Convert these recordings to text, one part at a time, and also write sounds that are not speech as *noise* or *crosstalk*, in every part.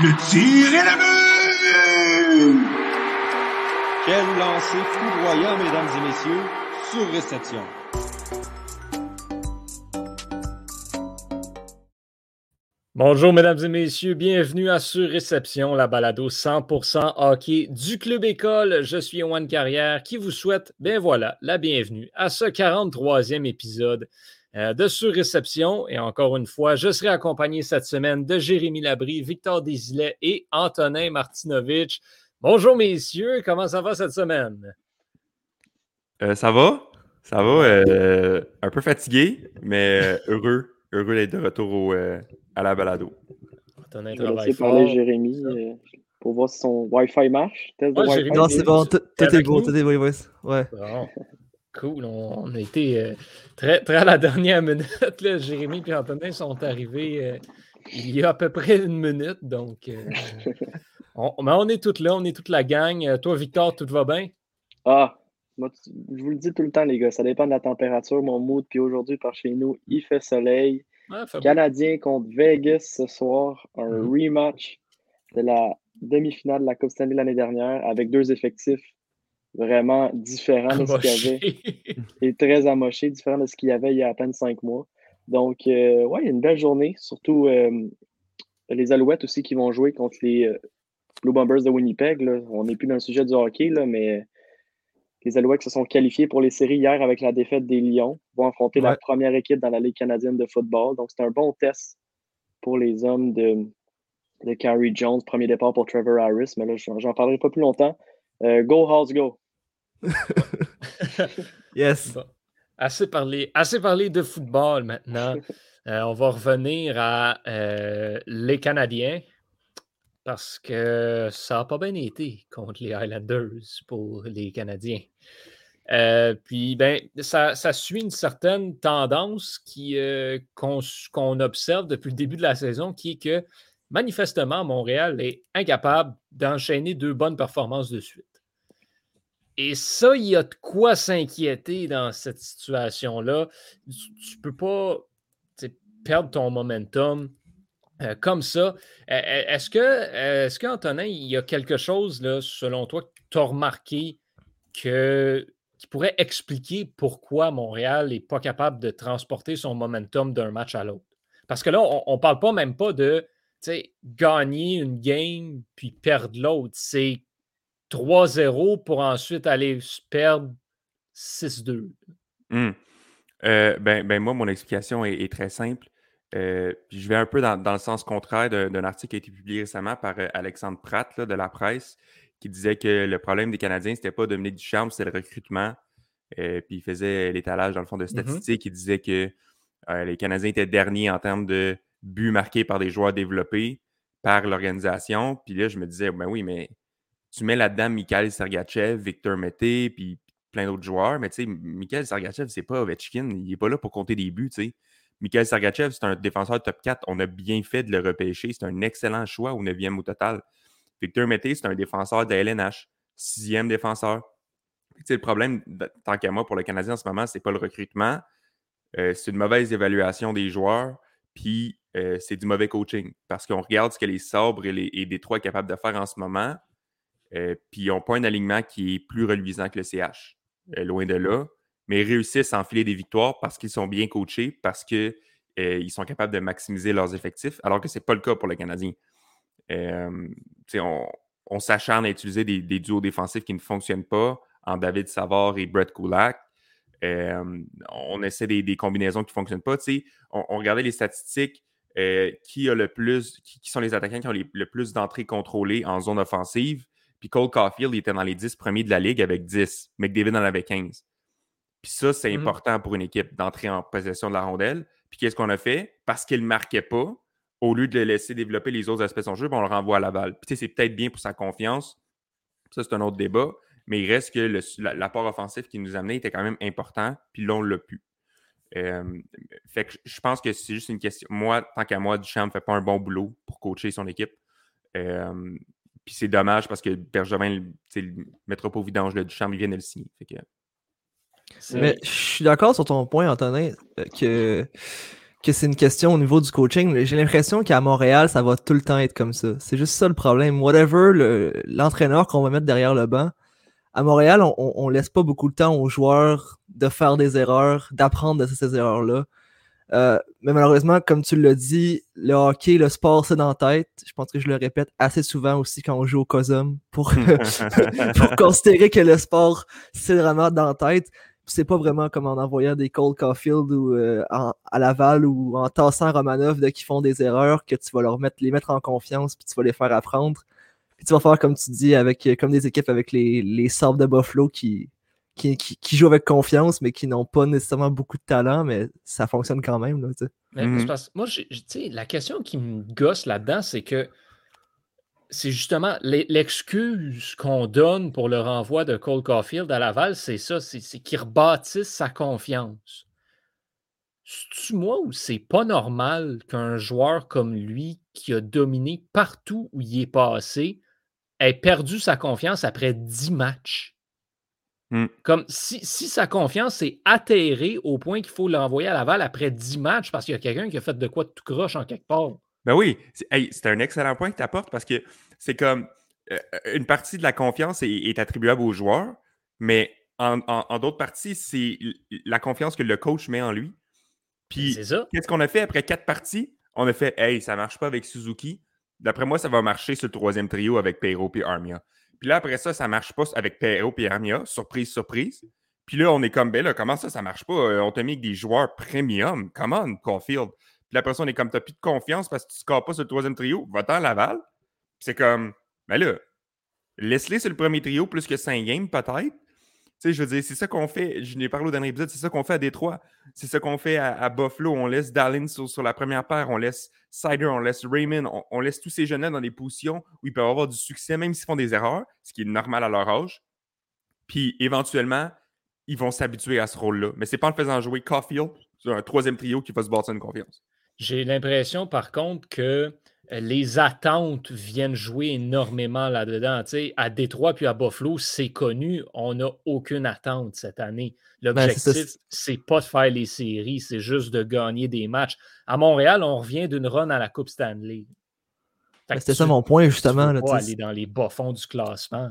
Le tir est la but! Quel lancer foudroyant, mesdames et messieurs, sur réception. Bonjour, mesdames et messieurs. Bienvenue à Sur Réception, la balado 100% hockey du Club École. Je suis Yoann Carrière qui vous souhaite, ben voilà, la bienvenue à ce 43e épisode de Sur Réception. Et encore une fois, je serai accompagné cette semaine de Jérémy Labry, Victor Desilets et Antonin Martinovitch. Bonjour, messieurs. Comment ça va cette semaine? Euh, ça va? Ça va. Euh, un peu fatigué, mais heureux. Heureux d'être de retour au, à la balado. Antonin travaille fort. parler Jérémy euh, pour voir si son Wi-Fi marche. Test de Wi-Fi. Non, c'est bon. Tout est beau. Tout est beau. Ouais. Cool. On, a été euh, très, très à la dernière minute. Là. Jérémy et Antonin sont arrivés euh, il y a à peu près une minute. Donc, *laughs* on, mais on est toutes là. On est toute la gang. Toi, Victor, tout va bien? Ah, moi, je vous le dis tout le temps, les gars. Ça dépend de la température, mon mood. Puis aujourd'hui, par chez nous, il fait soleil. Canadien contre Vegas ce soir, un mm-hmm. rematch de la demi-finale de la Coupe Stanley l'année dernière avec deux effectifs vraiment différents de ce qu'il y avait et très amochés, différents de ce qu'il y avait il y a à peine cinq mois. Donc, euh, ouais, une belle journée, surtout euh, les Alouettes aussi qui vont jouer contre les euh, Blue Bombers de Winnipeg. On n'est plus dans le sujet du hockey, là, mais les Alouettes se sont qualifiés pour les séries hier avec la défaite des Lions, vont affronter la première équipe dans la Ligue canadienne de football. Donc, c'est un bon test pour les hommes de, de Carrie Jones. Premier départ pour Trevor Harris, mais là, j'en parlerai pas plus longtemps. Euh, go, House, go! *laughs* yes! Assez parlé, assez parlé de football maintenant. *laughs* Euh, on va revenir à euh, les Canadiens parce que ça n'a pas bien été contre les Highlanders pour les Canadiens. Euh, puis, ben, ça, suit une certaine tendance qui, qu'on, observe depuis le début de la saison, qui est que manifestement, Montréal est incapable d'enchaîner deux bonnes performances de suite. Et ça, il y a de quoi s'inquiéter dans cette situation-là. Tu ne peux pas perdre ton momentum euh, comme ça. Est-ce que, est-ce qu'Antonin, il y a quelque chose, là, selon toi, que tu as remarqué qui pourrait expliquer pourquoi Montréal n'est pas capable de transporter son momentum d'un match à l'autre? Parce que là, on ne parle pas même pas de gagner une game puis perdre l'autre. C'est 3-0 pour ensuite aller perdre 6-2. Mmh. Euh, ben, ben, moi, mon explication est très simple. Euh, je vais un peu dans, le sens contraire d'un article qui a été publié récemment par euh, Alexandre Pratt de la presse, qui disait que le problème des Canadiens, c'était pas Dominique Ducharme, c'était le recrutement. Euh, puis il faisait l'étalage, dans le fond, de mmh statistiques. Il disait que les Canadiens étaient derniers en termes de buts marqués par des joueurs développés par l'organisation. Puis là, je me disais, ben oui, mais tu mets là-dedans Mikhail Sergachev, Victor Mété, puis plein d'autres joueurs. Mais tu sais, Mikhail Sergachev, c'est pas Ovechkin. Il n'est pas là pour compter des buts, tu sais. Mikhail Sergachev, c'est un défenseur top 4. On a bien fait de le repêcher. C'est un excellent choix au 9e au total. Victor Mété, c'est un défenseur de LNH, sixième défenseur. le problème, tant qu'à moi, pour le Canadien en ce moment, c'est pas le recrutement. Euh, c'est une mauvaise évaluation des joueurs, puis euh, c'est du mauvais coaching. Parce qu'on regarde ce que les Sabres et les Détroits sont capables de faire en ce moment, euh, puis ils n'ont pas un alignement qui est plus reluisant que le CH. loin de là mais réussissent à enfiler des victoires parce qu'ils sont bien coachés, parce qu'ils euh, sont capables de maximiser leurs effectifs, alors que ce n'est pas le cas pour le Canadien. Euh, on, on s'acharne à utiliser des, duos défensifs qui ne fonctionnent pas en David Savard et Brett Kulak. Euh, on essaie des, combinaisons qui ne fonctionnent pas. On, on, regardait les statistiques. qui a le plus, qui, sont les attaquants qui ont le plus d'entrées contrôlées en zone offensive. Puis Cole Caulfield était dans les 10 premiers de la ligue avec 10. McDavid en avait 15. Puis ça, c'est mmh important pour une équipe d'entrer en possession de la rondelle. Puis qu'est-ce qu'on a fait? Parce qu'il ne marquait pas, au lieu de le laisser développer les autres aspects de son jeu, ben, on le renvoie à la balle. Puis c'est peut-être bien pour sa confiance. Ça, c'est un autre débat. Mais il reste que l'apport offensif qui nous amenait était quand même important. Puis là, on l'a pu. fait que je pense que c'est juste une question. Moi, tant qu'à moi, Duchamp ne fait pas un bon boulot pour coacher son équipe. Puis c'est dommage parce que Bergevin ne mettra pas au vidange le Duchamp, il vient de le signer. Fait que, Mais je suis d'accord sur ton point, Antonin, euh, que, que c'est une question au niveau du coaching. J'ai l'impression qu'à Montréal, ça va tout le temps être comme ça. C'est juste ça le problème. Whatever l'entraîneur qu'on va mettre derrière le banc, à Montréal, on, ne laisse pas beaucoup de temps aux joueurs de faire des erreurs, d'apprendre de ces erreurs-là. Euh, mais malheureusement, comme tu l'as dit, le hockey, le sport, c'est dans la tête. Je pense que je le répète assez souvent aussi quand on joue au COSUM pour, *laughs* pour considérer que le sport, c'est vraiment dans la tête. C'est pas vraiment comme en envoyant des Cold Caulfield ou euh, à Laval ou en tassant Romanov de qui font des erreurs que tu vas leur mettre, les mettre en confiance puis tu vas les faire apprendre. Puis tu vas faire comme tu dis avec comme des équipes avec les, les Sabres de Buffalo qui, qui, jouent avec confiance, mais qui n'ont pas nécessairement beaucoup de talent, mais ça fonctionne quand même. Là, mhm. moi, la question qui me gosse là-dedans, c'est que c'est justement l'excuse qu'on donne pour le renvoi de Cole Caulfield à Laval, c'est ça, c'est qu'il rebâtisse sa confiance. C'est-tu moi ou c'est pas normal qu'un joueur comme lui, qui a dominé partout où il est passé, ait perdu sa confiance après 10 matchs? Hmm. Comme si, sa confiance est atterrée au point qu'il faut l'envoyer à Laval après 10 matchs parce qu'il y a quelqu'un qui a fait de quoi de tout croche en quelque part. Ben oui, c'est un excellent point que tu apportes parce que c'est comme euh, une partie de la confiance est, attribuable aux joueurs, mais en, d'autres parties, c'est la confiance que le coach met en lui. Puis, qu'est-ce qu'on a fait après quatre parties? On a fait, hey, ça marche pas avec Suzuki. D'après moi, ça va marcher sur le troisième trio avec Perrault et Armia. Puis là, après ça, ça marche pas avec Perrault et Armia. Surprise, surprise. Puis là, on est comme, ben là, comment ça, ça marche pas? Euh, on t'a mis avec des joueurs premium. Come on, Caulfield. Puis la personne est comme, t'as plus de confiance parce que tu scores pas sur le troisième trio. Va-t'en Laval. c'est comme, ben là, laisse-les sur le premier trio plus que cinq games, peut-être sais, je veux dire, c'est ça qu'on fait. Je n'ai parlé au dernier épisode, c'est ça qu'on fait à Détroit. C'est ça qu'on fait à, Buffalo. On laisse Dallin sur, la première paire, on laisse Sider, on laisse Raymond, on, laisse tous ces jeunes-là dans des positions où ils peuvent avoir du succès, même s'ils font des erreurs, ce qui est normal à leur âge. Puis éventuellement, ils vont s'habituer à ce rôle-là. Mais c'est pas en faisant jouer Caulfield sur un troisième trio qui va se bâtir une confiance. J'ai l'impression, par contre, que les attentes viennent jouer énormément là-dedans. à Détroit puis à Buffalo, c'est connu, on n'a aucune attente cette année. Ben, L'objectif, c'est pas de faire les séries, c'est juste de gagner des matchs. À Montréal, on revient d'une run à la Coupe Stanley. Ben, c'était ça mon point, justement. Pas aller dans les bas-fonds du classement.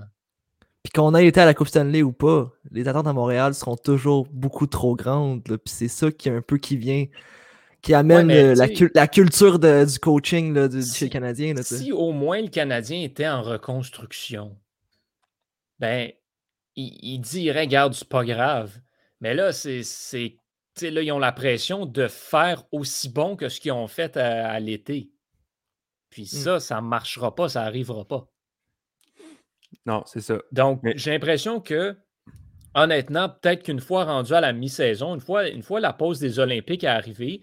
Puis qu'on ait été à la Coupe Stanley ou pas, les attentes à Montréal seront toujours beaucoup trop grandes. Puis c'est ça qui est un peu qui vient qui amène la, la, culture du coaching là, du, chez le Canadien. si au moins le Canadien était en reconstruction, ben, il, il dirait, regarde, c'est pas grave. Mais là, c'est. Là, ils ont la pression de faire aussi bon que ce qu'ils ont fait à, l'été. Puis mmh. ça, ça ne marchera pas, ça n'arrivera pas. Non, c'est ça. Donc, j'ai l'impression que, honnêtement, peut-être qu'une fois rendu à la mi-saison, une fois, une fois la pause des Olympiques est arrivée,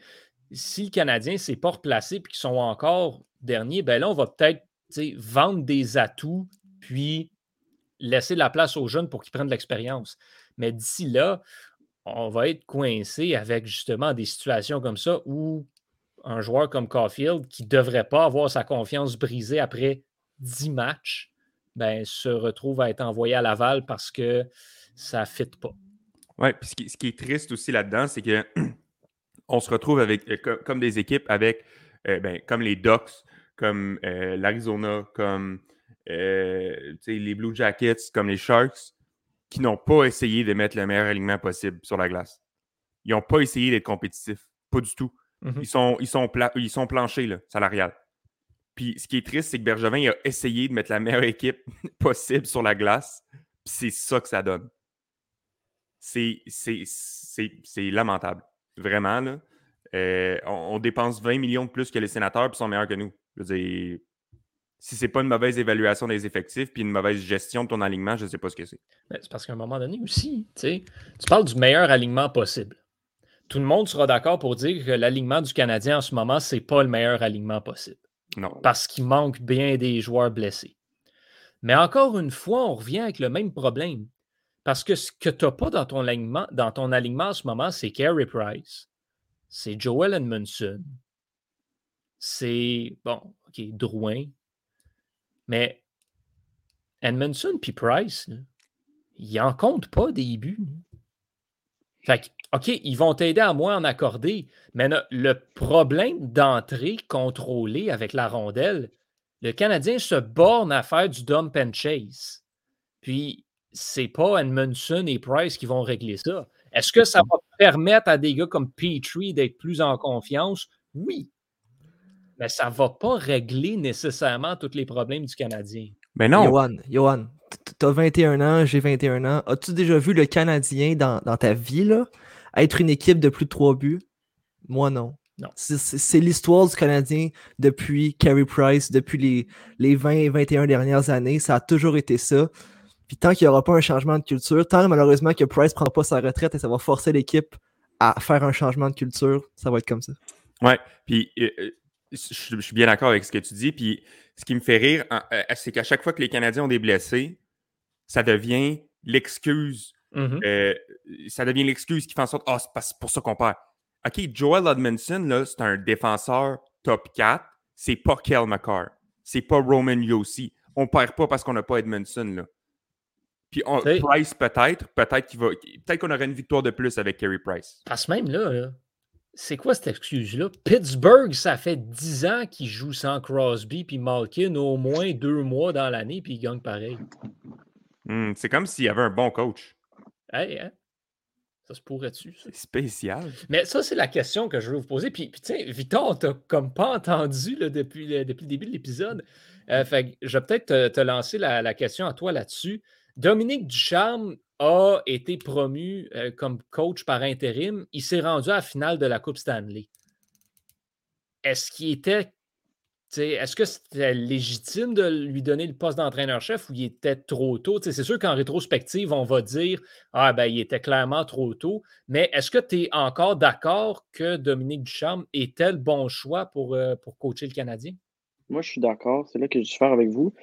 si le Canadien ne s'est pas replacé et qu'ils sont encore derniers, ben là, on va peut-être vendre des atouts puis laisser la place aux jeunes pour qu'ils prennent de l'expérience. Mais d'ici là, on va être coincé avec justement des situations comme ça où un joueur comme Caulfield, qui ne devrait pas avoir sa confiance brisée après 10 matchs, ben, se retrouve à être envoyé à Laval parce que ça ne fit pas. Oui, puis ce qui, est triste aussi là-dedans, c'est que *clears throat* on se retrouve avec, euh, comme, des équipes avec, euh, ben, comme les Ducks, comme euh, l'Arizona, comme les Blue Jackets, comme les Sharks, qui n'ont pas essayé de mettre le meilleur alignement possible sur la glace. Ils n'ont pas essayé d'être compétitifs. Pas du tout. Mm-hmm. Ils, sont, ils, sont ils sont planchés, là, salarial. Puis ce qui est triste, c'est que Bergevin a essayé de mettre la meilleure équipe *laughs* possible sur la glace. Puis c'est ça que ça donne. C'est lamentable. Vraiment, là. Euh, on, dépense 20 millions de plus que les sénateurs, puis sont meilleurs que nous. Je veux dire, si c'est pas une mauvaise évaluation des effectifs puis une mauvaise gestion de ton alignement, je ne sais pas ce que c'est. C'est parce qu'à un moment donné aussi, tu parles du meilleur alignement possible. Tout le monde sera d'accord pour dire que l'alignement du Canadien en ce moment, c'est pas le meilleur alignement possible. Non. Parce qu'il manque bien des joueurs blessés. Mais encore une fois, on revient avec le même problème. Parce que ce que tu n'as pas dans ton, alignement, dans ton alignement en ce moment, c'est Carey Price, c'est Joel Edmondson, c'est, bon, OK, Drouin, mais Edmondson puis Price, ils n'en comptent pas des buts. Fait OK, ils vont t'aider à moins en accorder, mais le problème d'entrée contrôlée avec la rondelle, le Canadien se borne à faire du dump and chase. Puis, c'est pas Edmondson et Price qui vont régler ça. Est-ce que ça va permettre à des gars comme Petrie d'être plus en confiance? Oui. Mais ça ne va pas régler nécessairement tous les problèmes du Canadien. Mais non. Johan, Johan tu as 21 ans, j'ai 21 ans. As-tu déjà vu le Canadien dans, ta vie là, être une équipe de plus de 3 buts? Moi, non. non. C'est l'histoire du Canadien depuis Carey Price, depuis les, les 20 et 21 dernières années. Ça a toujours été ça. Puis tant qu'il n'y aura pas un changement de culture, tant malheureusement que Price ne prend pas sa retraite et ça va forcer l'équipe à faire un changement de culture, ça va être comme ça. Ouais, puis euh, euh, je, suis bien d'accord avec ce que tu dis. Puis ce qui me fait rire, euh, c'est qu'à chaque fois que les Canadiens ont des blessés, ça devient l'excuse. Mm-hmm. ça devient l'excuse qui fait en sorte Ah, c'est pour ça qu'on perd. OK, Joel Edmondson, c'est un défenseur top 4. C'est pas Kel McCarr. C'est pas Roman Yossi. On perd pas parce qu'on n'a pas Edmondson. Là. Puis Price, peut-être, peut-être qu'il va. Peut-être qu'on aurait une victoire de plus avec Kerry Price. Parce même là, c'est quoi cette excuse-là? Pittsburgh, ça fait 10 ans qu'ils jouent sans Crosby puis Malkin au moins deux mois dans l'année, puis ils gagnent pareil. Hmm, c'est comme s'il y avait un bon coach. Hey, hein? Ça se pourrait-tu? C'est spécial. Mais ça, c'est la question que je veux vous poser. Puis, puis sais, Victor, t'as comme pas entendu depuis, le, depuis le début de l'épisode. Euh, fait je vais peut-être te, lancer la, question à toi là-dessus. Dominique Ducharme a été promu euh, comme coach par intérim. Il s'est rendu à la finale de la Coupe Stanley. Est-ce qu'il était. Est-ce que c'était légitime de lui donner le poste d'entraîneur-chef ou il était trop tôt? c'est sûr qu'en rétrospective, on va dire Ah, ben, il était clairement trop tôt. Mais est-ce que tu es encore d'accord que Dominique Ducharme était le bon choix pour, euh, coacher le Canadien? Moi, je suis d'accord. C'est là que je suis faire avec vous.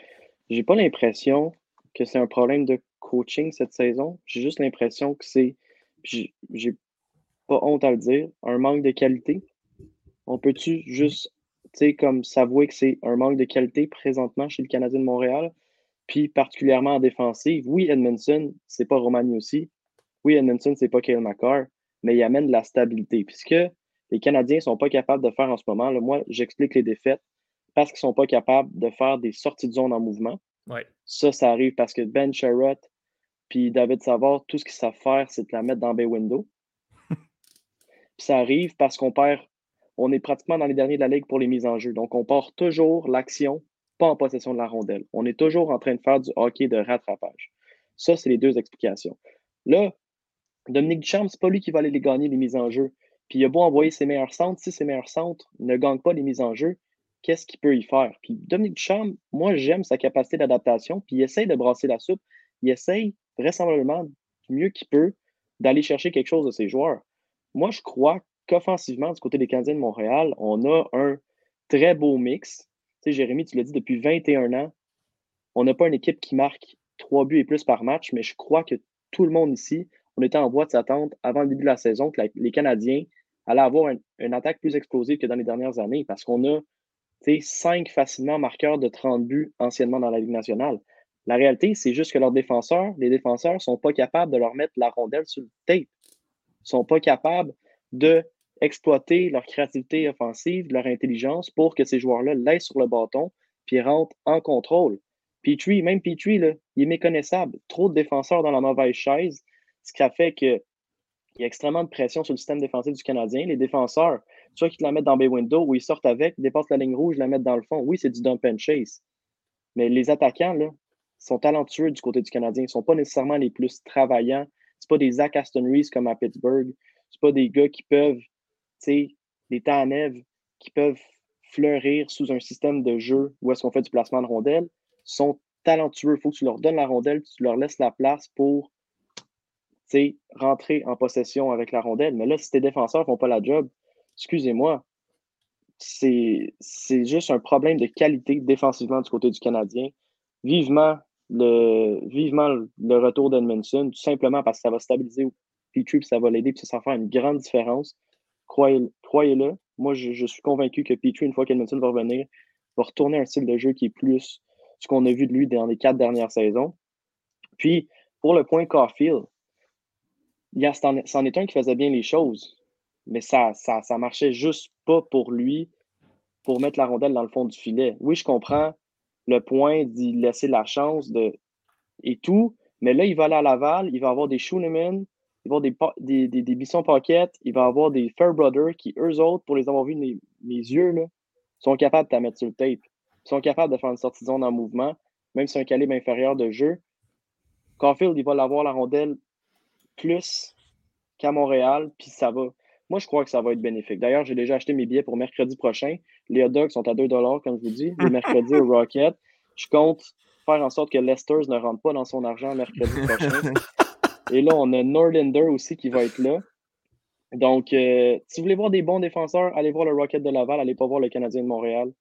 J'ai pas l'impression que c'est un problème de coaching cette saison. J'ai juste l'impression que c'est, j'ai pas honte à le dire, un manque de qualité. On peut-tu juste, tu sais, comme s'avouer que c'est un manque de qualité présentement chez le Canadien de Montréal, puis particulièrement en défensive? Oui, Edmondson, c'est pas Romani aussi. Oui, Edmondson, c'est pas Kyle McCarr, mais il amène de la stabilité. Puisque les Canadiens sont pas capables de faire en ce moment, là, moi, j'explique les défaites parce qu'ils sont pas capables de faire des sorties de zone en mouvement. Ça, ça arrive parce que Ben Sherrod puis David Savard, tout ce qu'ils savent faire, c'est de la mettre dans Bay Window. puis *laughs* ça arrive parce qu'on perd, on est pratiquement dans les derniers de la ligue pour les mises en jeu. Donc, on part toujours l'action, pas en possession de la rondelle. On est toujours en train de faire du hockey de rattrapage. Ça, c'est les deux explications. Là, Dominique Duchamp, c'est pas lui qui va aller les gagner, les mises en jeu. Puis il a beau envoyer ses meilleurs centres, si ses meilleurs centres ne gagnent pas les mises en jeu, qu'est-ce qu'il peut y faire? Puis Dominique Duchamp, moi, j'aime sa capacité d'adaptation, puis il essaye de brasser la soupe. Il essaye vraisemblablement du mieux qu'il peut d'aller chercher quelque chose de ses joueurs. Moi, je crois qu'offensivement, du côté des Canadiens de Montréal, on a un très beau mix. Tu sais, Jérémy, tu l'as dit depuis 21 ans, on n'a pas une équipe qui marque trois buts et plus par match, mais je crois que tout le monde ici, on était en voie de s'attendre avant le début de la saison que les Canadiens allaient avoir une attaque plus explosive que dans les dernières années parce qu'on a cinq facilement marqueurs de 30 buts anciennement dans la Ligue nationale. La réalité, c'est juste que leurs défenseurs, les défenseurs ne sont pas capables de leur mettre la rondelle sur le tape. Ils ne sont pas capables d'exploiter leur créativité offensive, leur intelligence pour que ces joueurs-là laissent sur le bâton puis rentrent en contrôle. Petrie, même Petrie, là, il est méconnaissable. Trop de défenseurs dans la mauvaise chaise, ce qui a fait qu'il y a extrêmement de pression sur le système défensif du Canadien. Les défenseurs, soit qu'ils la mettent dans bay window ou ils sortent avec, dépassent la ligne rouge, la mettent dans le fond. Oui, c'est du dump and chase. Mais les attaquants, là, sont talentueux du côté du Canadien. Ils ne sont pas nécessairement les plus travaillants. Ce pas des Zach Aston Reese comme à Pittsburgh. Ce pas des gars qui peuvent, tu sais, des Tanev qui peuvent fleurir sous un système de jeu où est-ce qu'on fait du placement de rondelles. Ils sont talentueux. Il faut que tu leur donnes la rondelle, tu leur laisses la place pour rentrer en possession avec la rondelle. Mais là, si tes défenseurs ne font pas la job, excusez-moi, c'est juste un problème de qualité défensivement du côté du Canadien. Vivement le, retour d'Edmondson, tout simplement parce que ça va stabiliser Petrie, puis ça va l'aider, puis ça va faire une grande différence. Croyez-le. Moi, je, suis convaincu que Petrie, une fois qu'Edmondson va revenir, va retourner un style de jeu qui est plus ce qu'on a vu de lui dans les quatre dernières saisons. Puis, pour le point Caulfield, c'en est un qui faisait bien les choses, mais ça, ça, ça marchait juste pas pour lui pour mettre la rondelle dans le fond du filet. Oui, je comprends le point d'y laisser la chance de et tout, mais là, il va aller à Laval, il va avoir des Schooneman, il va avoir des, des, des, Bisson Pocket, il va avoir des Fairbrothers qui, eux autres, pour les avoir vus mes, mes yeux, là, sont capables de mettre sur le tape. Ils sont capables de faire une sortie de zone en mouvement, même si un calibre inférieur de jeu. Caulfield, il va l'avoir la rondelle plus qu'à Montréal, puis ça va. Moi, je crois que ça va être bénéfique. D'ailleurs, j'ai déjà acheté mes billets pour mercredi prochain. Les hot dogs sont à 2 comme je vous dis, le mercredi au Rocket. Je compte faire en sorte que Lester ne rentre pas dans son argent mercredi prochain. Et là, on a Norlander aussi qui va être là. Donc, euh, si vous voulez voir des bons défenseurs, allez voir le Rocket de Laval, allez pas voir le Canadien de Montréal.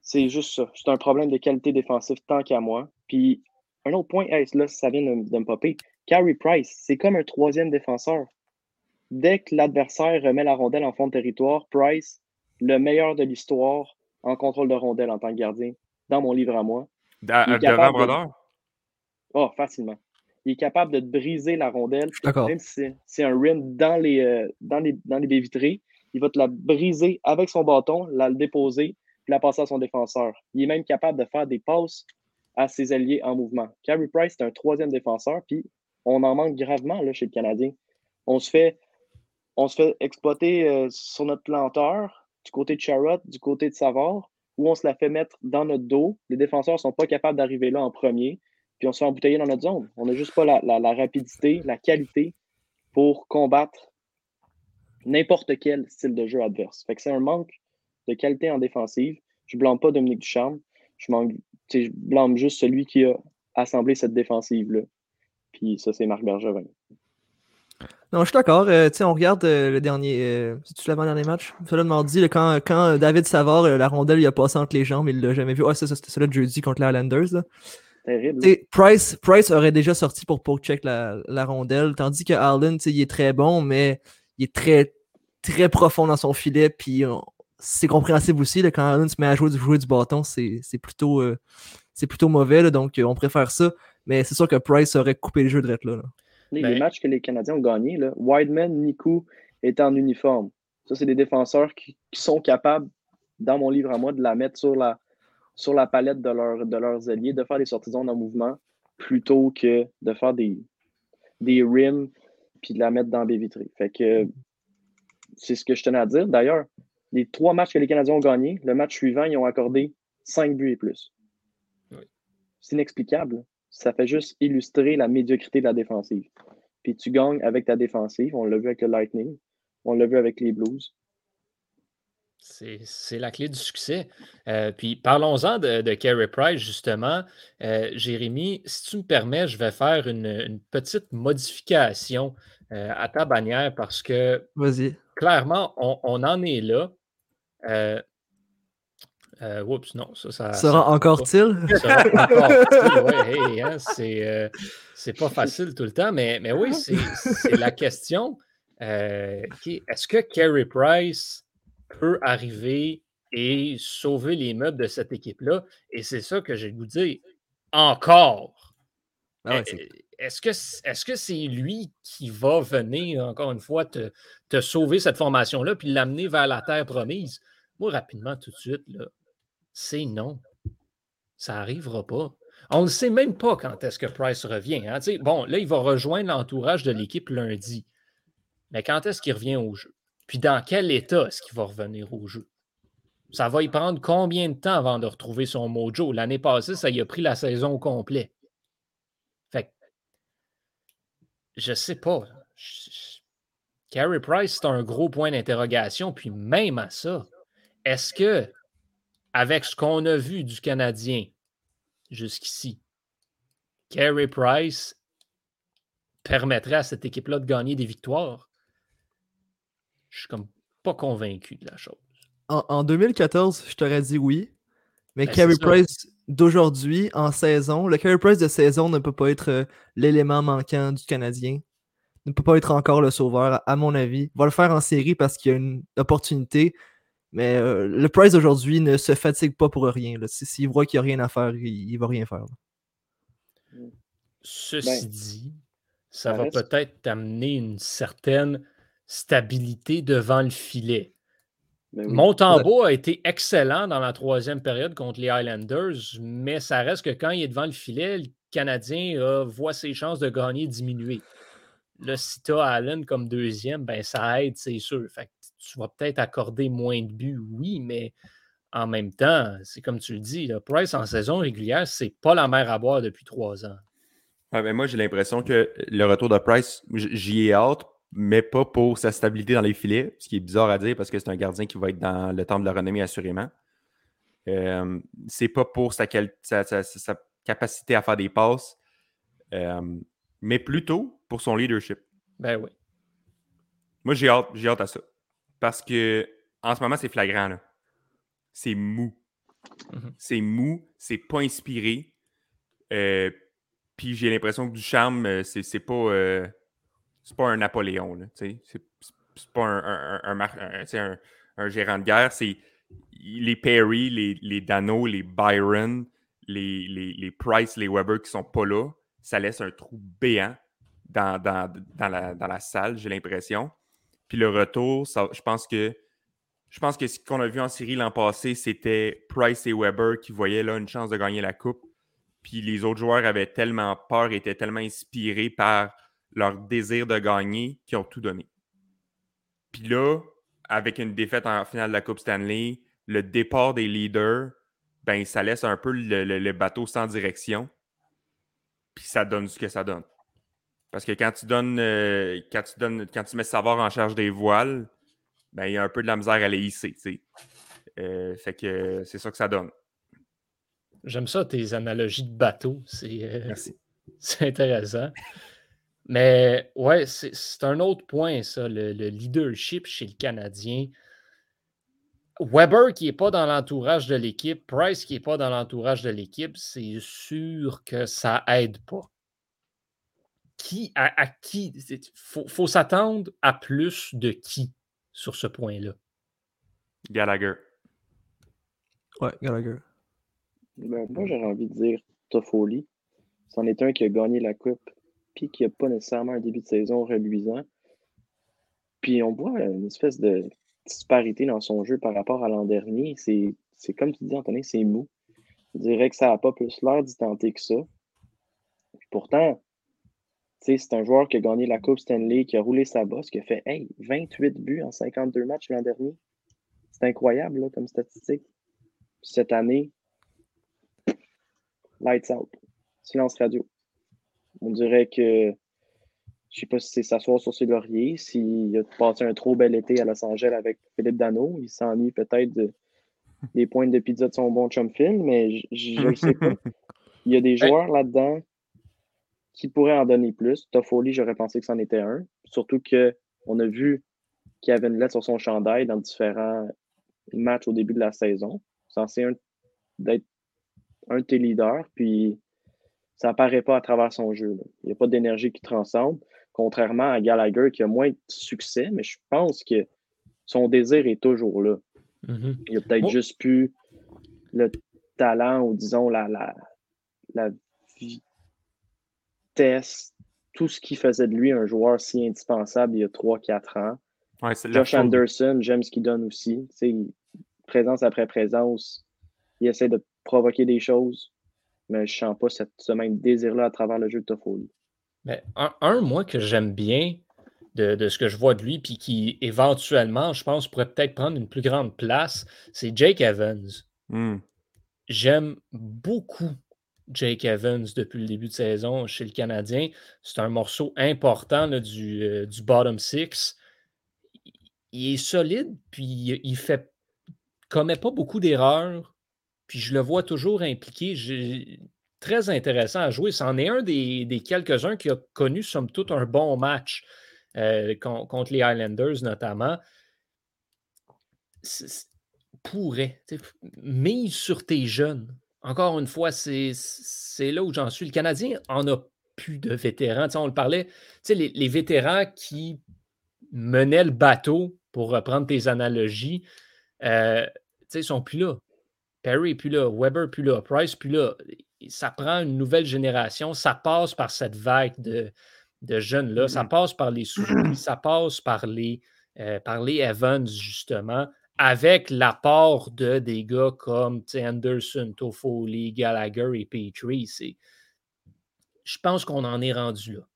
C'est juste ça. C'est un problème de qualité défensive tant qu'à moi. Puis, un autre point, là, ça vient de, de me popper. Carey Price, c'est comme un troisième défenseur. Dès que l'adversaire remet la rondelle en fond de territoire, Price, le meilleur de l'histoire en contrôle de rondelle en tant que gardien, dans mon livre à moi. Devant Oh, facilement. Il est capable de briser la rondelle. Même si c'est un rim dans les, euh, dans, les, dans les baies vitrées, il va te la briser avec son bâton, la le déposer, puis la passer à son défenseur. Il est même capable de faire des passes à ses alliés en mouvement. Carey Price, c'est un troisième défenseur, puis on en manque gravement là, chez le Canadien. On se fait, on se fait exploiter euh, sur notre planteur du côté de Charrot, du côté de Savard, où on se la fait mettre dans notre dos. Les défenseurs ne sont pas capables d'arriver là en premier, puis on se fait embouteiller dans notre zone. On n'a juste pas la, rapidité, la qualité pour combattre n'importe quel style de jeu adverse. Fait que c'est un manque de qualité en défensive. Je ne blâme pas Dominique Ducharme. Je, je blâme juste celui qui a assemblé cette défensive-là. Puis ça, c'est Marc Bergevin. Non, je suis d'accord. Euh, on regarde euh, le dernier. Euh, C'est-tu l'avant-dernier match? Celui de mardi, quand, quand David Savard, la rondelle, il a passé entre les jambes, il l'a jamais vu. Ah, ça, c'était celui de jeudi contre les Islanders. Terrible. Price, Price aurait déjà sorti pour poke-check la, la, rondelle, tandis que Allen, il est très bon, mais il est très, très profond dans son filet. Puis c'est compréhensible aussi. Là, quand Allen se met à jouer, jouer du bâton, c'est plutôt, c'est plutôt mauvais. donc on préfère ça. Mais c'est sûr que Price aurait coupé le jeu de là. là. Les, ben matchs que les Canadiens ont gagnés, là, Wideman, Niku étaient en uniforme. Ça, c'est des défenseurs qui, sont capables, dans mon livre à moi, de la mettre sur la, sur la palette de, leur, de leurs alliés, de faire des sorties en mouvement, plutôt que de faire des, des rims puis de la mettre dans les vitrées. Fait que c'est ce que je tenais à dire. D'ailleurs, les trois matchs que les Canadiens ont gagnés, le match suivant, ils ont accordé cinq buts et plus. C'est inexplicable ça fait juste illustrer la médiocrité de la défensive. Puis tu gagnes avec ta défensive. On l'a vu avec le Lightning. On l'a vu avec les Blues. C'est la clé du succès. Euh, puis parlons-en de, de Carey Price, justement. Euh, Jérémy, si tu me permets, je vais faire une, petite modification euh, à ta bannière parce que clairement, on, on, en est là. Euh, oups, non, ça, ça sera encore-t-il? Sera *laughs* hein, euh, c'est, pas facile tout le temps, mais, mais oui, c'est, la question. Euh, est-ce que Carey Price peut arriver et sauver les meubles de cette équipe-là? Et c'est ça que j'ai le goût de dire. Encore! Ah est-ce que est-ce que c'est lui qui va venir, encore une fois, te, te sauver cette formation-là puis l'amener vers la terre promise? Moi, rapidement, tout de suite, là, c'est non. Ça n'arrivera pas. On ne sait même pas quand est-ce que Price revient. Hein. Bon, là, il va rejoindre l'entourage de l'équipe lundi. Mais quand est-ce qu'il revient au jeu? Puis dans quel état est-ce qu'il va revenir au jeu? Ça va y prendre combien de temps avant de retrouver son mojo? L'année passée, ça y a pris la saison au complet. Fait que, je sais pas. Carey Price, c'est un gros point d'interrogation. Puis même à ça, est-ce que avec ce qu'on a vu du Canadien jusqu'ici, Carey Price permettrait à cette équipe-là de gagner des victoires? Je suis comme pas convaincu de la chose. En, 2014, je t'aurais dit oui. Mais ben, Carey Price d'aujourd'hui, en saison, le Carey Price de saison ne peut pas être euh, l'élément manquant du Canadien. Ne peut pas être encore le sauveur, à mon avis. Il va le faire en série parce qu'il y a une opportunité. Mais euh, le Price aujourd'hui ne se fatigue pas pour rien. S'il voit qu'il n'y a rien à faire, il ne va rien faire. Ceci ben dit, ça, va peut-être t'amener une certaine stabilité devant le filet. Ben Montembeau a été excellent dans la troisième période contre les Highlanders, mais ça reste que quand il est devant le filet, le Canadien voit ses chances de gagner diminuer. Là, si tu as Allen comme deuxième, ben ça aide, c'est sûr. Fait tu vas peut-être accorder moins de buts, oui, mais en même temps, c'est comme tu le dis, Price en saison régulière, c'est pas la mer à boire depuis trois ans. Ben, moi, j'ai l'impression que le retour de Price, j'y ai hâte, mais pas pour sa stabilité dans les filets, ce qui est bizarre à dire parce que c'est un gardien qui va être dans le temps de la renommée, assurément. Euh, c'est pas pour sa, capacité à faire des passes, euh, mais plutôt pour son leadership. Ben oui. Moi, j'ai hâte, hâte à ça. Parce que en ce moment, c'est flagrant. C'est mou. Mm-hmm. C'est mou, c'est pas inspiré. Euh, puis j'ai l'impression que du charme, euh, c'est pas, euh, c'est pas un Napoléon. C'est pas un, un, un, gérant de guerre. C'est les Perry, les, les Dano, les Byron, les, les, les, Price, les Weber qui sont pas là. Ça laisse un trou béant dans, dans, dans, la, dans la, salle, j'ai l'impression. Puis le retour, je pense que je pense que ce qu'on a vu en série l'an passé, c'était Price et Weber qui voyaient là une chance de gagner la coupe. Puis les autres joueurs avaient tellement peur, étaient tellement inspirés par leur désir de gagner qu'ils ont tout donné. Puis là, avec une défaite en finale de la Coupe Stanley, le départ des leaders, ben ça laisse un peu le, bateau sans direction. Puis ça donne ce que ça donne. Parce que quand tu donnes, euh, quand tu donnes, quand tu mets Savard en charge des voiles, ben il y a un peu de la misère à les hisser. Euh, fait que c'est ça que ça donne. J'aime ça, tes analogies de bateau. C'est euh, *laughs* intéressant. Mais ouais, c'est un autre point, ça, le, leadership chez le Canadien. Weber qui n'est pas dans l'entourage de l'équipe, Price qui n'est pas dans l'entourage de l'équipe, c'est sûr que ça aide pas. Qui, à, qui? Il faut, faut s'attendre à plus de qui sur ce point-là? Gallagher. Ouais, Gallagher. Ben, moi, j'aurais envie de dire Toffoli. C'en est un qui a gagné la Coupe, puis qui n'a pas nécessairement un début de saison reluisant. Puis on voit une espèce de disparité dans son jeu par rapport à l'an dernier. C'est comme tu dis, Anthony, c'est mou. Je dirais que ça n'a pas plus l'air d'y tenter que ça. pourtant, c'est un joueur qui a gagné la Coupe Stanley, qui a roulé sa bosse, qui a fait hey, 28 buts en 52 matchs l'an dernier. C'est incroyable là, comme statistique. Cette année, lights out. Silence radio. On dirait que je ne sais pas si c'est s'asseoir sur ses lauriers, s'il a passé un trop bel été à Los Angeles avec Philippe Dano. Il s'ennuie peut-être des pointes de pizza de son bon chum Phil, mais je ne sais pas. *laughs* Il y a des joueurs là-dedans qui pourraient en donner plus. Toffoli, j'aurais pensé que c'en était un. Surtout qu'on a vu qu'il avait une lettre sur son chandail dans différents matchs au début de la saison. Censé d'être un de tes leaders, puis ça apparaît pas à travers son jeu. Il n'y a pas d'énergie qui transcende, contrairement à Gallagher qui a moins de succès, mais je pense que son désir est toujours là. Mm-hmm. Il a peut-être juste plus le talent ou disons la, la, la vitesse, tout ce qui faisait de lui un joueur si indispensable il y a 3-4 ans. Josh Anderson, j'aime ce qu'il donne aussi. présence après présence, il essaie de provoquer des choses, mais je ne sens pas ce même désir-là à travers le jeu de Toffoli. Mais un, moi, que j'aime bien de, ce que je vois de lui, puis qui éventuellement, je pense, pourrait peut-être prendre une plus grande place, c'est Jake Evans. Hmm. J'aime beaucoup Jake Evans depuis le début de saison chez le Canadien. C'est un morceau important du, euh, du, bottom six. Il est solide, puis il fait commet pas beaucoup d'erreurs. Puis je le vois toujours impliqué. Très intéressant à jouer. C'en est un des, quelques-uns qui a connu, somme toute, un bon match euh, contre les Highlanders, notamment. Pourrait. Mise sur tes jeunes encore une fois, c'est là où j'en suis. Le Canadien en a plus de vétérans. on le parlait, les, les vétérans qui menaient le bateau, pour reprendre tes analogies, euh, ils ne sont plus là. Perry n'est plus là, Weber plus là, Price plus là. Ça prend une nouvelle génération. Ça passe par cette vague de, de jeunes-là. Ça mm-hmm. passe par les Suzuki, ça passe par les, euh, par les Evans, justement, avec l'apport de des gars comme Anderson, Toffoli, Gallagher et Petrie. Je pense qu'on en est rendu là.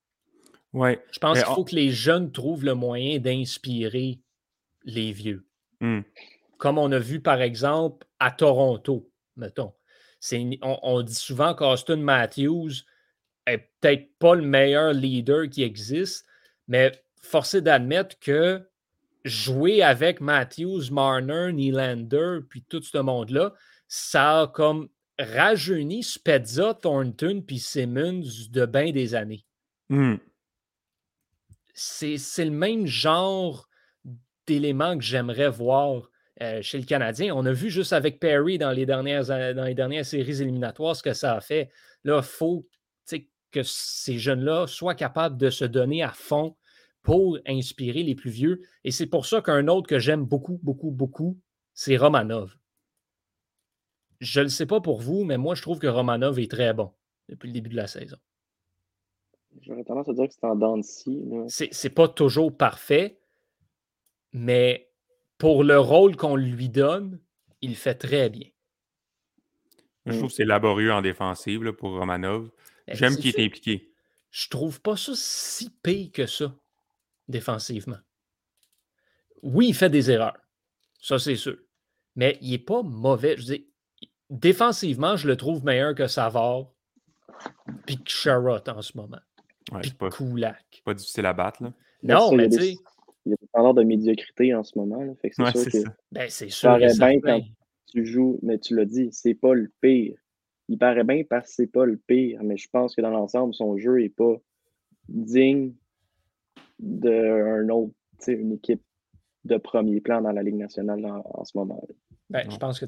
Ouais. Je pense qu'il faut que les jeunes trouvent le moyen d'inspirer les vieux. Mmh. Comme on a vu, par exemple, à Toronto, mettons. On, on, dit souvent qu'Austin Matthews est peut-être pas le meilleur leader qui existe, mais forcé d'admettre que jouer avec Matthews, Marner, Nylander, puis tout ce monde-là, ça a comme rajeuni Spezza, Thornton, puis Simmons de bien des années. Mmh. C'est le même genre d'éléments que j'aimerais voir euh, chez le Canadien. On a vu juste avec Perry dans les dernières, dans les dernières séries éliminatoires ce que ça a fait. Là, il faut que ces jeunes-là soient capables de se donner à fond pour inspirer les plus vieux. Et c'est pour ça qu'un autre que j'aime beaucoup, beaucoup, beaucoup, c'est Romanov. Je ne le sais pas pour vous, mais moi, je trouve que Romanov est très bon depuis le début de la saison. J'aurais tendance à dire que c'est en dents de scie. C'est pas toujours parfait, mais pour le rôle qu'on lui donne, il fait très bien. Je trouve que c'est laborieux en défensive pour Romanov. J'aime qu'il est impliqué. Je trouve pas ça si pire que ça défensivement. Oui, il fait des erreurs. Ça, c'est sûr. Mais il n'est pas mauvais. Je dis, défensivement, je le trouve meilleur que Savard puis que Sherrod en ce moment. Ouais, puis pas. Pas difficile à battre. Là. Non, mais tu sais. Il y a des standards de médiocrité en ce moment. Là, fait que c'est sûr que ça. Ben, c'est sûr. paraît bien quand tu joues, mais tu l'as dit, c'est pas le pire. Il paraît bien parce que c'est pas le pire, mais je pense que dans l'ensemble, son jeu n'est pas digne d'un autre, une équipe de premier plan dans la Ligue nationale en, ce moment. Ben, je pense que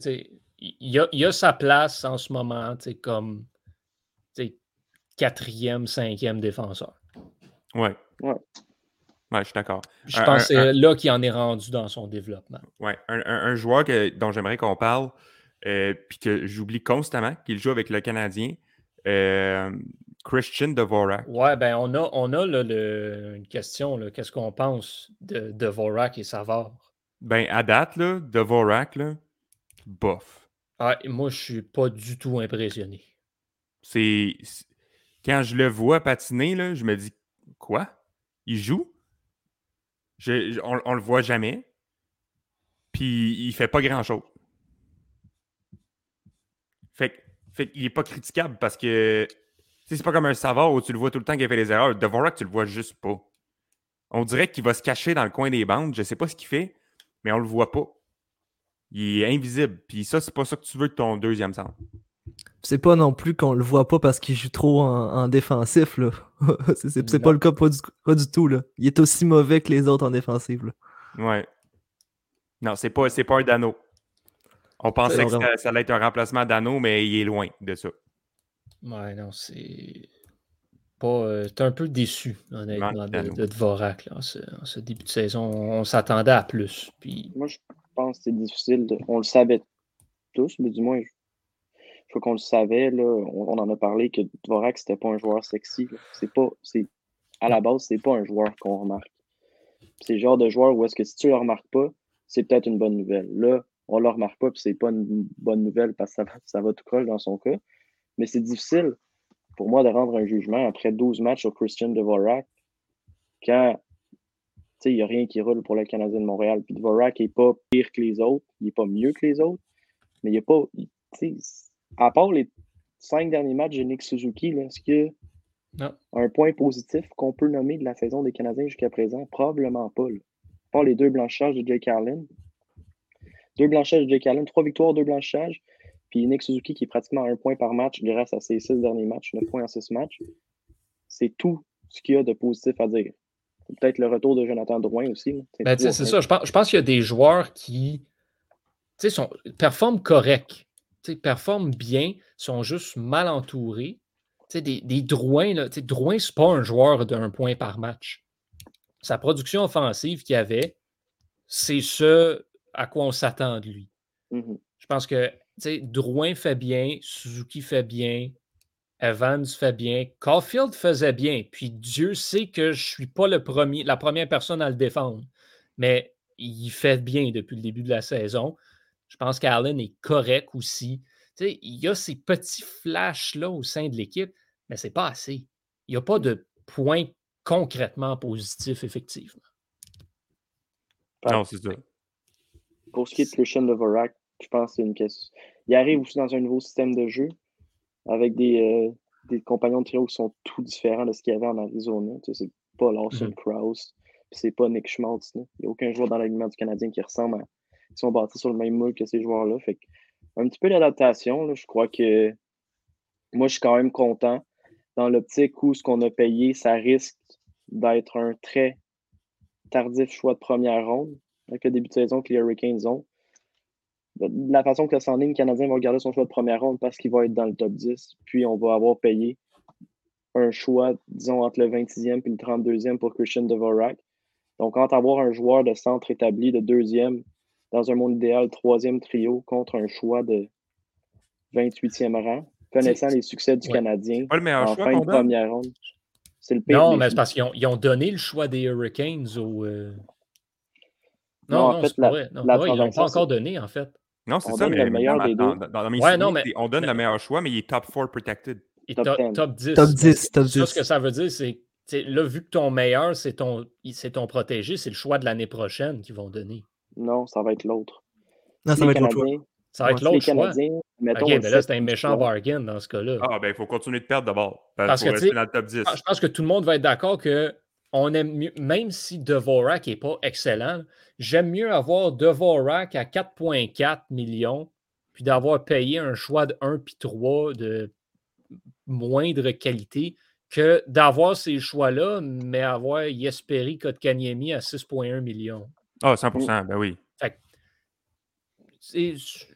il y a, y a, sa place en ce moment comme quatrième, cinquième défenseur. Ouais. Ouais. Ouais, je suis d'accord. Je pense que c'est là qu'il en est rendu dans son développement. Ouais, un, joueur que, dont j'aimerais qu'on parle, euh, puis que j'oublie constamment, qu'il joue avec le Canadien, euh, Christian Dvorak. Ouais, ben on a, on a une question. Qu'est-ce qu'on pense de Dvorak et Savard? Ben, à date, là, Dvorak, là, bof. Ah, moi, je suis pas du tout impressionné. C'est. Quand je le vois patiner, là, je me dis Quoi? Il joue? on, on le voit jamais. Puis il fait pas grand-chose. Fait, fait qu'il est pas critiquable parce que c'est pas comme un savant où tu le vois tout le temps qu'il fait des erreurs. Dvorak, tu le vois juste pas. On dirait qu'il va se cacher dans le coin des bandes. Je sais pas ce qu'il fait, mais on le voit pas. Il est invisible. Puis ça, c'est pas ça que tu veux de ton deuxième centre. C'est pas non plus qu'on le voit pas parce qu'il joue trop en, défensif. là. *laughs* c'est pas le cas, pas du, tout. Là. Il est aussi mauvais que les autres en défensif. Là. Ouais. Non, c'est pas, pas un Dano. On pensait que ça, allait être un remplacement d'Anneau, mais il est loin de ça. Ouais, non, c'est pas. Euh, un peu déçu, honnêtement, de, de, Dvorak en, ce, début de saison. On, s'attendait à plus. Puis... Moi, je pense que c'est difficile. On le savait tous, mais du moins, je crois qu'on le savait. Là, on, en a parlé que Dvorak, c'était pas un joueur sexy. C'est pas. C'est, à la base, c'est pas un joueur qu'on remarque. C'est le genre de joueur où est-ce que si tu le remarques pas, c'est peut-être une bonne nouvelle. Là, on ne le remarque pas, puis c'est pas une bonne nouvelle parce que ça va, tout croche dans son cas. Mais c'est difficile pour moi de rendre un jugement après 12 matchs au Christian Dvorak quand il n'y a rien qui roule pour le Canadien de Montréal. Puis Dvorak n'est pas pire que les autres, il n'est pas mieux que les autres, mais il n'est pas. à part les cinq derniers matchs de Nick Suzuki, est-ce qu'il y a un point positif qu'on peut nommer de la saison des Canadiens jusqu'à présent? Probablement pas. À part les deux blanchages de Jake Allen, deux blanchages de Jake Allen, trois victoires, deux blanchages. Puis Nick Suzuki qui est pratiquement un point par match grâce à ses six derniers matchs, neuf points en six matchs. C'est tout ce qu'il y a de positif à dire. Peut-être le retour de Jonathan Drouin aussi. Ben, c'est ça. Je pense, pense qu'il y a des joueurs qui sont, performent correct, performent bien, sont juste mal entourés. des, des Drouin, là, Drouin, ce n'est pas un joueur d'un point par match. Sa production offensive qu'il avait, c'est ce à quoi on s'attend de lui. Mm-hmm. Je pense que Drouin fait bien, Suzuki fait bien, Evans fait bien. Caulfield faisait bien. Puis Dieu sait que je ne suis pas le premier, la première personne à le défendre. Mais il fait bien depuis le début de la saison. Je pense qu'Allen est correct aussi. il y a ces petits flashs-là au sein de l'équipe, mais ce n'est pas assez. Il n'y a pas de points concrètement positifs, effectivement. Non, c'est ça. Pour ce qui est de Christian je pense que c'est une question. Il arrive aussi dans un nouveau système de jeu avec des, euh, des compagnons de trio qui sont tout différents de ce qu'il y avait en Arizona. Tu sais, c'est pas Lawson mm Krause, c'est pas Nick Schmaltz. Il n'y a aucun joueur dans l'alignement du Canadien qui ressemble à. Ils sont bâtis sur le même moule que ces joueurs-là. Fait un petit peu d'adaptation. Je crois que moi, je suis quand même content. Dans l'optique où ce qu'on a payé, ça risque d'être un très tardif choix de première ronde avec le début de saison que les Hurricanes ont de la façon que le standing canadien va regarder son choix de première ronde parce qu'il va être dans le top 10. Puis on va avoir payé un choix, disons, entre le 26e et le 32e pour Christian Dvorak. Donc, entre avoir un joueur de centre établi de deuxième dans un monde idéal, troisième trio contre un choix de 28e rang, connaissant les succès du Canadien en fin de première ronde. C'est le Non, mais c'est parce qu'ils ont, donné le choix des Hurricanes au. Euh, non, non, c'est vrai. Non, ils l'ont pas encore donné, en fait. Non, c'est ça, mais le meilleur des deux. Dans, mais, on donne le meilleur choix, mais il est top 4 protected. top, 10. Top 10. Top 10. Top 10. ce que ça veut dire, c'est là, vu que ton meilleur, c'est ton, ton protégé, c'est le choix de l'année prochaine qu'ils vont donner. Non, ça va être l'autre. Non, ça va être l'autre Ça va être l'autre choix. OK, mais là, c'est un méchant bargain dans ce cas-là. Ah, ben, il faut continuer de perdre d'abord. Parce que, rester dans le top 10. Je pense que tout le monde va être d'accord que on aime mieux, même si Devorak n'est pas excellent, j'aime mieux avoir Devorak à 4,4 millions, puis d'avoir payé un choix de 1 puis 3 de moindre qualité que d'avoir ces choix-là, mais avoir Yesperi Kotkaniemi à 6,1 millions. Ah, 100% ben oui.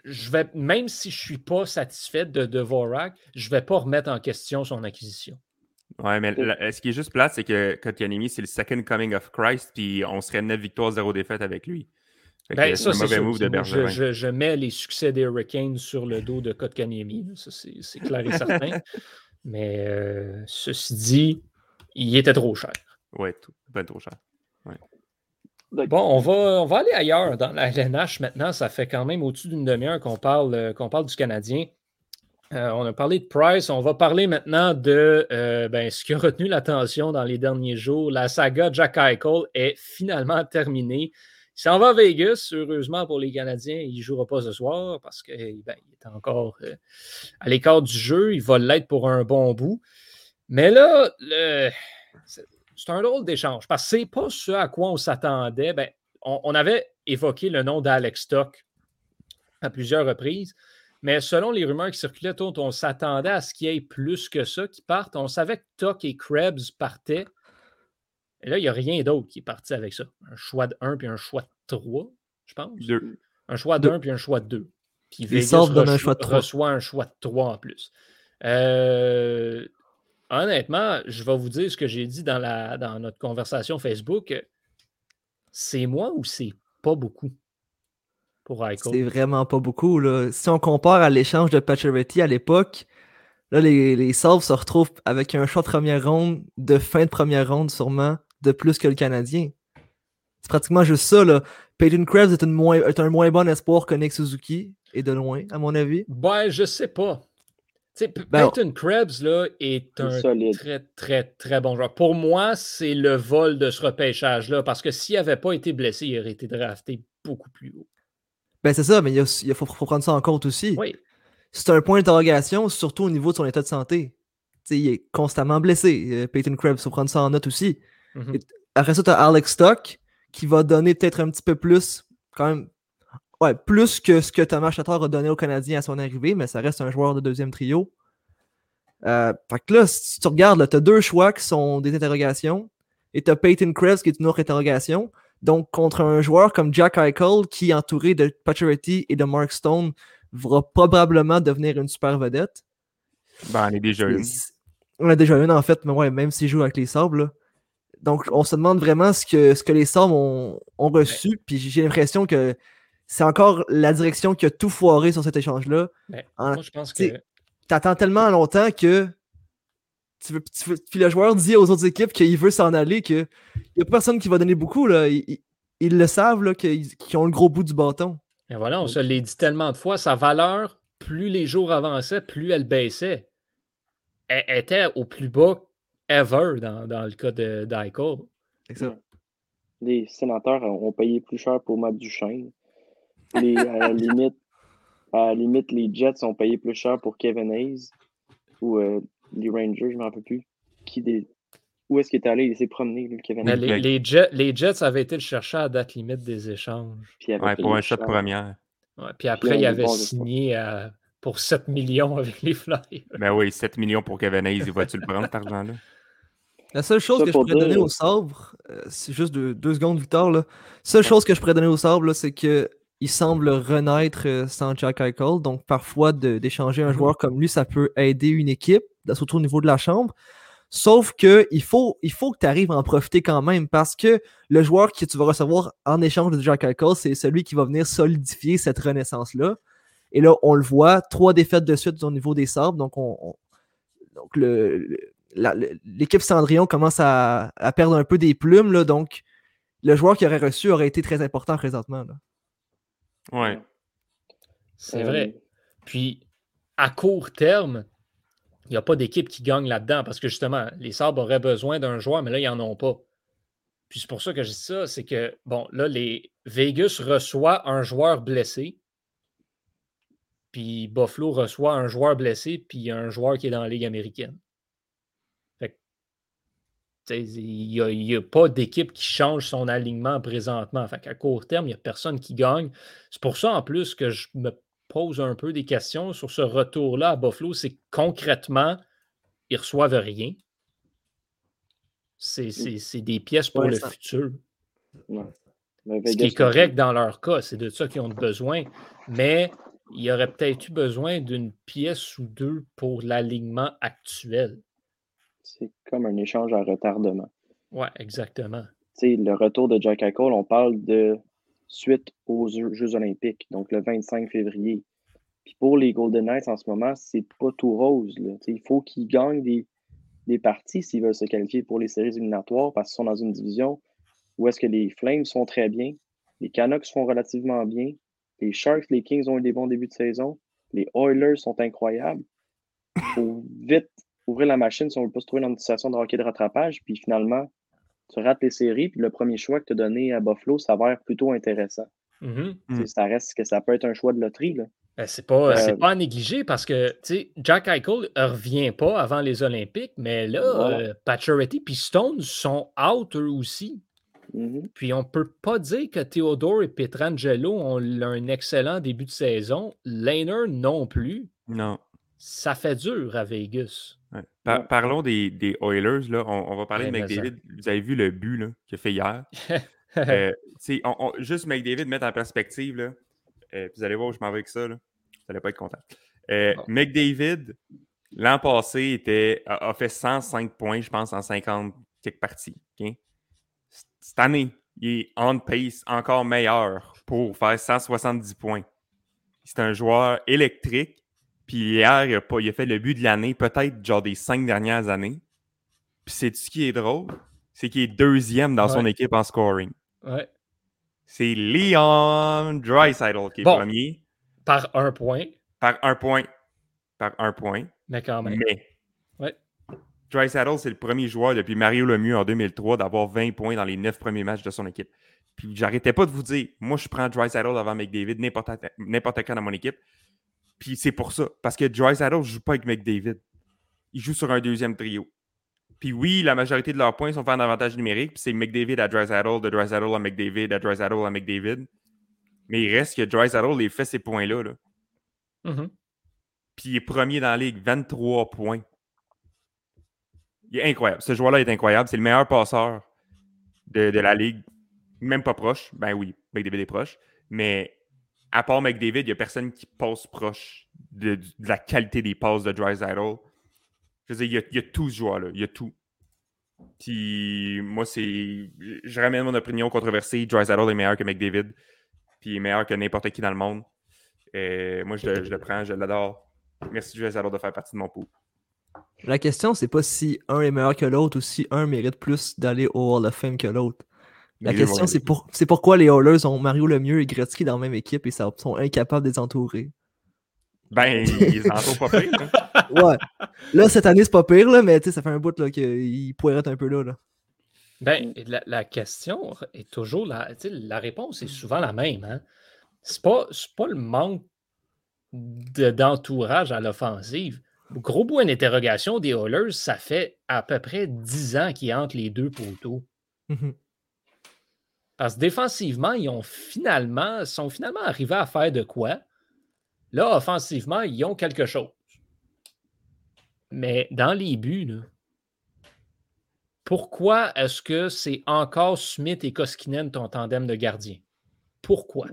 je vais, même si je ne suis pas satisfait de Devorak, je ne vais pas remettre en question son acquisition. Ouais, mais ce qui est juste plate, c'est que Kotkaniemi, c'est le second coming of Christ, puis on serait 9 victoires, 0 défaites avec lui. Ben, c'est un mauvais move de Bergeron. Je, mets les succès des Hurricanes sur le dos de Kotkaniemi. Ça, c'est clair et certain. *laughs* mais euh, ceci dit, il était trop cher. Oui, ben trop cher. Bon, on va, on va aller ailleurs. Dans la LNH maintenant, ça fait quand même au-dessus d'une demi-heure qu'on parle, euh, qu'on parle du Canadien. Euh, on a parlé de Price. On va parler maintenant de euh, ben, ce qui a retenu l'attention dans les derniers jours. La saga Jack Eichel est finalement terminée. Il s'en va à Vegas. Heureusement pour les Canadiens, il ne jouera pas ce soir parce qu'il ben, est encore euh, à l'écart du jeu. Il va l'être pour un bon bout. Mais là, c'est un drôle d'échange parce que ce n'est pas ce à quoi on s'attendait. Ben, on, avait évoqué le nom d'Alex Stock à plusieurs reprises. Mais selon les rumeurs qui circulaient, on s'attendait à ce qu'il y ait plus que ça qui partent. On savait que Tuck et Krebs partaient. Et là, il n'y a rien d'autre qui est parti avec ça. Un choix de 1 puis un choix de 3, je pense. Un choix de 1 puis un choix de 2. Puis Vegas un choix de 3. reçoit un choix de 3 en plus. Euh, honnêtement, je vais vous dire ce que j'ai dit dans, la, dans notre conversation Facebook. C'est moi ou c'est pas beaucoup? C'est vraiment pas beaucoup. Là. Si on compare à l'échange de Pacioretty à l'époque, là, les, les se retrouvent avec un choix de première ronde, de fin de première ronde sûrement, de plus que le Canadien. C'est pratiquement juste ça. Là. Peyton Krebs est, est, un moins bon espoir que Nick Suzuki, et de loin, à mon avis. Ben, je sais pas. Ben, Peyton Krebs là, est un très, très, très bon joueur. Pour moi, c'est le vol de ce repêchage-là, parce que s'il n'avait pas été blessé, il aurait été drafté beaucoup plus haut. Ben c'est ça, mais il, faut, prendre ça en compte aussi. Oui. C'est un point d'interrogation, surtout au niveau de son état de santé. il est constamment blessé. Euh, Peyton Krebs, il faut prendre ça en note aussi. Mm-hmm. après ça, tu as Alex Stock qui va donner peut-être un petit peu plus, quand même, ouais, plus que ce que Thomas Chatter a donné aux Canadiens à son arrivée, mais ça reste un joueur de deuxième trio. Euh, fait que là, si tu regardes, tu as deux choix qui sont des interrogations, et tu as Peyton Krebs qui est une autre interrogation. Donc, contre un joueur comme Jack Eichel, qui est entouré de Pacioretty et de Mark Stone, va probablement devenir une super vedette. Ben, on est déjà une. On a déjà une, en fait, mais ouais, même s'il joue avec les Sabres. Donc, on se demande vraiment ce que, ce que les Sabres ont, reçu. Puis j'ai l'impression que c'est encore la direction qui a tout foiré sur cet échange-là. moi, je pense que. T'attends tellement longtemps que puis le joueur dit aux autres équipes qu'il veut s'en aller, qu'il n'y a personne qui va donner beaucoup. Là. Ils, le savent qu'ils ont le gros bout du bâton. Et voilà, on se l'a dit tellement de fois, sa valeur, plus les jours avançaient, plus elle baissait. Elle était au plus bas ever dans, dans le cas de d'Eichel. Les sénateurs ont payé plus cher pour Matt Duchesne. Les, à, la limite, à la limite, les Jets ont payé plus cher pour Kevin Hayes. Ou euh, les Rangers, je ne me rappelle plus. Qui des... Où est-ce qu'il est allé? Il s'est promené, lui, Kevin Hayes. Les, les, Jets, les, Jets, avaient été le chercher à date limite des échanges. Ouais, pour un shot de première. Ouais, puis après, il avait signé pour 7 millions avec les Flyers. Ben oui, 7 millions pour Kevin Hayes. Vas-tu le prendre, cet argent-là? La seule chose que je pourrais donner au sabre, euh, c'est juste deux, secondes, Victor. La seule chose que je pourrais donner au sabre, c'est qu'il semble renaître euh, sans Jack Eichel. Donc, parfois, d'échanger un mhm. joueur comme lui, ça peut aider une équipe, surtout au niveau de la chambre. Sauf que il faut, il faut que tu arrives à en profiter quand même parce que le joueur que tu vas recevoir en échange de Jack Eichel, c'est celui qui va venir solidifier cette renaissance-là. Et là, on le voit, trois défaites de suite au niveau des sabres. Donc, on, donc le, l'équipe Cendrillon commence à, perdre un peu des plumes. Là, donc, le joueur qui aurait reçu aurait été très important présentement. Là. Ouais. C'est vrai. Puis, à court terme, il n'y a pas d'équipe qui gagne là-dedans parce que justement, les Sabres auraient besoin d'un joueur, mais là, ils n'en ont pas. Puis c'est pour ça que je dis ça, c'est que, bon, là, les Vegas reçoit un joueur blessé, puis Buffalo reçoit un joueur blessé, puis un joueur qui est dans la Ligue américaine. Il n'y a, pas d'équipe qui change son alignement présentement. Fait à court terme, il n'y a personne qui gagne. C'est pour ça, en plus, que je me pose un peu des questions sur ce retour-là à Buffalo. C'est concrètement, ils ne reçoivent rien. C'est des pièces pour le futur. Ce qui est correct dans leur cas, c'est de ça qu'ils ont besoin. Mais il y aurait peut-être eu besoin d'une pièce ou deux pour l'alignement actuel. C'est comme un échange à retardement. Oui, exactement. sais, le retour de Jack Eichel, on parle de suite aux Jeux olympiques, donc le 25 février. Puis pour les Golden Knights en ce moment, c'est pas tout rose. Il faut qu'ils gagnent des, des parties s'ils veulent se qualifier pour les séries éliminatoires parce qu'ils sont dans une division où est-ce que les Flames sont très bien, les Canucks sont relativement bien, les Sharks, les Kings ont eu des bons débuts de saison, les Oilers sont incroyables. Il faut vite ouvrir la machine si on ne veut pas se trouver dans une situation de hockey de rattrapage. Puis finalement, tu rates les séries, puis le premier choix que tu as donné à Buffalo s'avère plutôt intéressant. Mm-hmm. Mm. Ça reste que ça peut être un choix de loterie. Là. Ben, c'est pas, euh, pas à négliger parce que Jack Eichel ne revient pas avant les Olympiques, mais là, voilà. Euh, et Stones sont out eux aussi. Mm-hmm. Puis on peut pas dire que Theodore et Petrangelo ont un excellent début de saison. Laner non plus. Non. Ça fait dur à Vegas parlons des, Oilers. Là. On, va parler de McDavid. Vous avez vu le but qu'il a fait hier. euh, *laughs* juste McDavid, mettre en perspective. Là, euh, vous allez voir où je m'en vais avec ça. Là. Vous n'allez pas être content. Euh, McDavid, l'an passé, était, a, fait 105 points, je pense, en 50 quelques parties. Cette année, il est on pace encore meilleur pour faire 170 points. C'est un joueur électrique puis hier, il a, pas, il a fait le but de l'année, peut-être genre des cinq dernières années. Puis c'est ce qui est drôle, c'est qu'il est deuxième dans son équipe en scoring. Ouais. C'est Leon Dreisaitl qui est premier. Par un point. Par un point. Par un point. Mais quand même. Mais. Ouais. Dreisaitl, c'est le premier joueur depuis Mario Lemieux en 2003 d'avoir 20 points dans les neuf premiers matchs de son équipe. Puis j'arrêtais pas de vous dire, moi je prends Dreisaitl avant McDavid n'importe quand dans mon équipe. Puis c'est pour ça. Parce que Dry ne joue pas avec McDavid. Il joue sur un deuxième trio. Puis oui, la majorité de leurs points sont faits en avantage numérique. Puis c'est McDavid à Dry de Dry à McDavid, à Dry à McDavid. Mais il reste que Dry les fait ces points-là. Là. Mm-hmm. Puis il est premier dans la ligue, 23 points. Il est incroyable. Ce joueur-là est incroyable. C'est le meilleur passeur de, de, la ligue. Même pas proche. Ben oui, McDavid est proche. Mais à part McDavid, il n'y a personne qui passe proche de, la qualité des passes de Drysdale. Je veux dire, il y a, tout ce joueur-là. Il y a tout. Puis moi, c'est. Je ramène mon opinion controversée. Drysdale est meilleur que McDavid. Puis il est meilleur que n'importe qui dans le monde. Et moi, je, le prends, je l'adore. Merci Drysdale de faire partie de mon pot. La question, c'est pas si un est meilleur que l'autre ou si un mérite plus d'aller au Hall of Fame que l'autre. La question, c'est pour, pourquoi les Oilers ont Mario Lemieux et Gretzky dans la même équipe et ça, sont incapables de les entourer? Ben, ils entourent pas pire. Hein. *laughs* ouais. Là, cette année, c'est pas pire, là, mais ça fait un bout qu'ils être un peu là. là. Ben, la, question est toujours la, la réponse est souvent la même. Hein? C'est pas, pas le manque d'entourage à l'offensive. Gros point d'interrogation des Oilers, ça fait à peu près 10 ans qu'ils entrent les deux poteaux. Mm parce que défensivement, ils ont finalement, sont finalement arrivés à faire de quoi? Là, offensivement, ils ont quelque chose. Mais dans les buts, pourquoi est-ce que c'est encore Smith et Koskinen ton tandem de gardien? Pourquoi?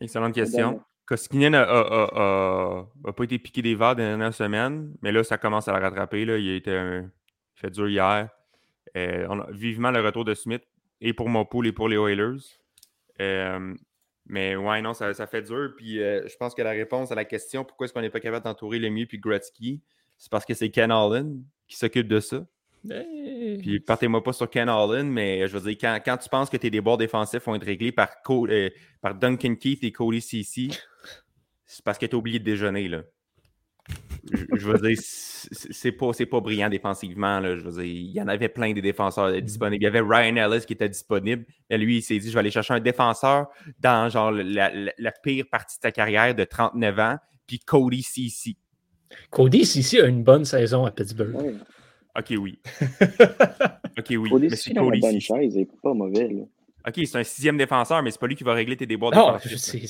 Excellente question. Koskinen n'a pas été piqué des verres dans dernière semaine, mais là, ça commence à la rattraper. Là. Il a été fait dur hier. Euh, on a vivement le retour de Smith et pour mon pool et pour les Oilers. Euh, mais ouais, non, ça, fait dur. Puis euh, je pense que la réponse à la question pourquoi est-ce qu'on n'est pas capable d'entourer le mieux puis Gretzky, c'est parce que c'est Ken Allen qui s'occupe de ça. Puis partez-moi pas sur Ken Allen, mais je veux dire, quand, tu penses que tes débords défensifs vont être réglés par, par Duncan Keith et Cody CC, c'est parce que tu as oublié de déjeuner. Là je, veux dire, c'est pas, pas brillant défensivement. Là, je veux dire, il y en avait plein des défenseurs mm-hmm. disponibles. Il y avait Ryan Ellis qui était disponible. Et lui, il s'est dit je vais aller chercher un défenseur dans genre la, pire partie de ta carrière de 39 ans, puis Cody Cici. Cody Cici a une bonne saison à Pittsburgh. Ok, oui. *laughs* ok, oui. Cody mais c'est Cody bonne chaise, il est pas mauvais. Là. OK, c'est un sixième défenseur, mais c'est pas lui qui va régler tes déboires non, c'est,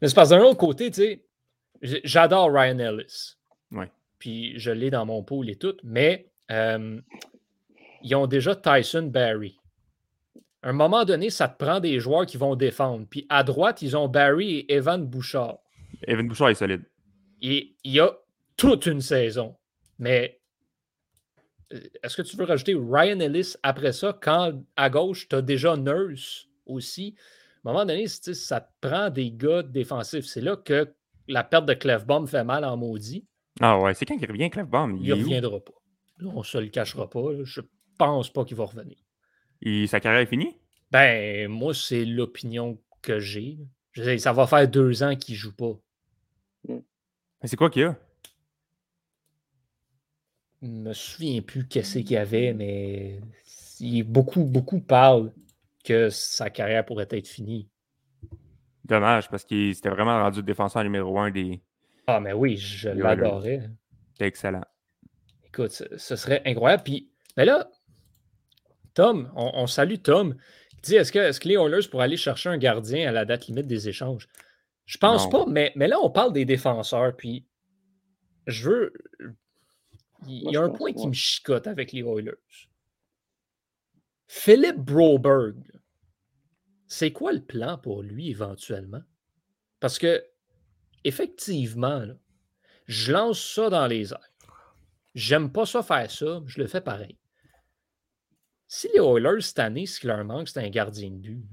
Mais c'est parce d'un autre côté, tu sais, J'adore Ryan Ellis. Ouais. Puis je l'ai dans mon pool et tout, mais euh, ils ont déjà Tyson Barry. À un moment donné, ça te prend des joueurs qui vont défendre. Puis à droite, ils ont Barry et Evan Bouchard. Evan Bouchard est solide. Et il y a toute une saison. Mais euh, est-ce que tu veux rajouter Ryan Ellis après ça quand à gauche, tu as déjà Nurse aussi? À un moment donné, ça te prend des gars défensifs. C'est là que la perte de Clefbaum fait mal en maudit. Ah ouais, c'est quand il revient, Clefbaum? Il ne reviendra pas. on ne se le cachera pas. Je pense pas qu'il va revenir. Et sa carrière est finie? Ben, moi, c'est l'opinion que j'ai. Ça va faire deux ans qu'il ne joue pas. Mais c'est quoi qu'il y a? Je me souviens plus qu'est-ce qu'il y avait, mais beaucoup, beaucoup parlent que sa carrière pourrait être finie. Dommage, parce qu'il s'était vraiment rendu le défenseur numéro un des. Ah, mais oui, je l'adorais. C'était excellent. Écoute, ce, serait incroyable. Puis, mais là, Tom, on, salue Tom, qui dit est-ce que, est que les Oilers pourraient aller chercher un gardien à la date limite des échanges? Je pense pas, mais, mais là, on parle des défenseurs. Puis, je veux. Il y a un point qui me chicote avec les Oilers. Philippe Broberg, c'est quoi le plan pour lui éventuellement? Parce que, effectivement, je lance ça dans les airs. J'aime pas ça faire ça, je le fais pareil. Si les Oilers, cette année, ce qui leur manque, c'est un gardien de but,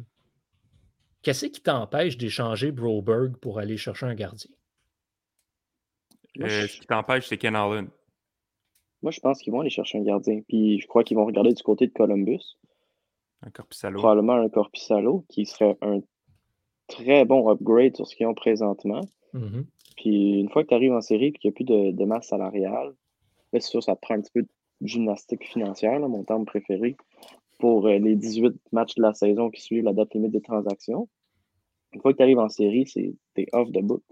qu'est-ce qui t'empêche d'échanger Broberg pour aller chercher un gardien? Euh, ce qui t'empêche, c'est Ken Allen. Moi, je pense qu'ils vont aller chercher un gardien. Puis je crois qu'ils vont regarder du côté de Columbus. Un Corpissalo. Probablement un Corpissalo qui serait un très bon upgrade sur ce qu'ils ont présentement. Mm-hmm. Puis une fois que tu arrives en série et qu'il n'y a plus de, masse salariale, c'est sûr, ça te prend un petit peu de gymnastique financière, mon terme préféré, pour euh, les 18 matchs de la saison qui suivent la date limite des transactions. Une fois que tu arrives en série, c'est t'es off the book.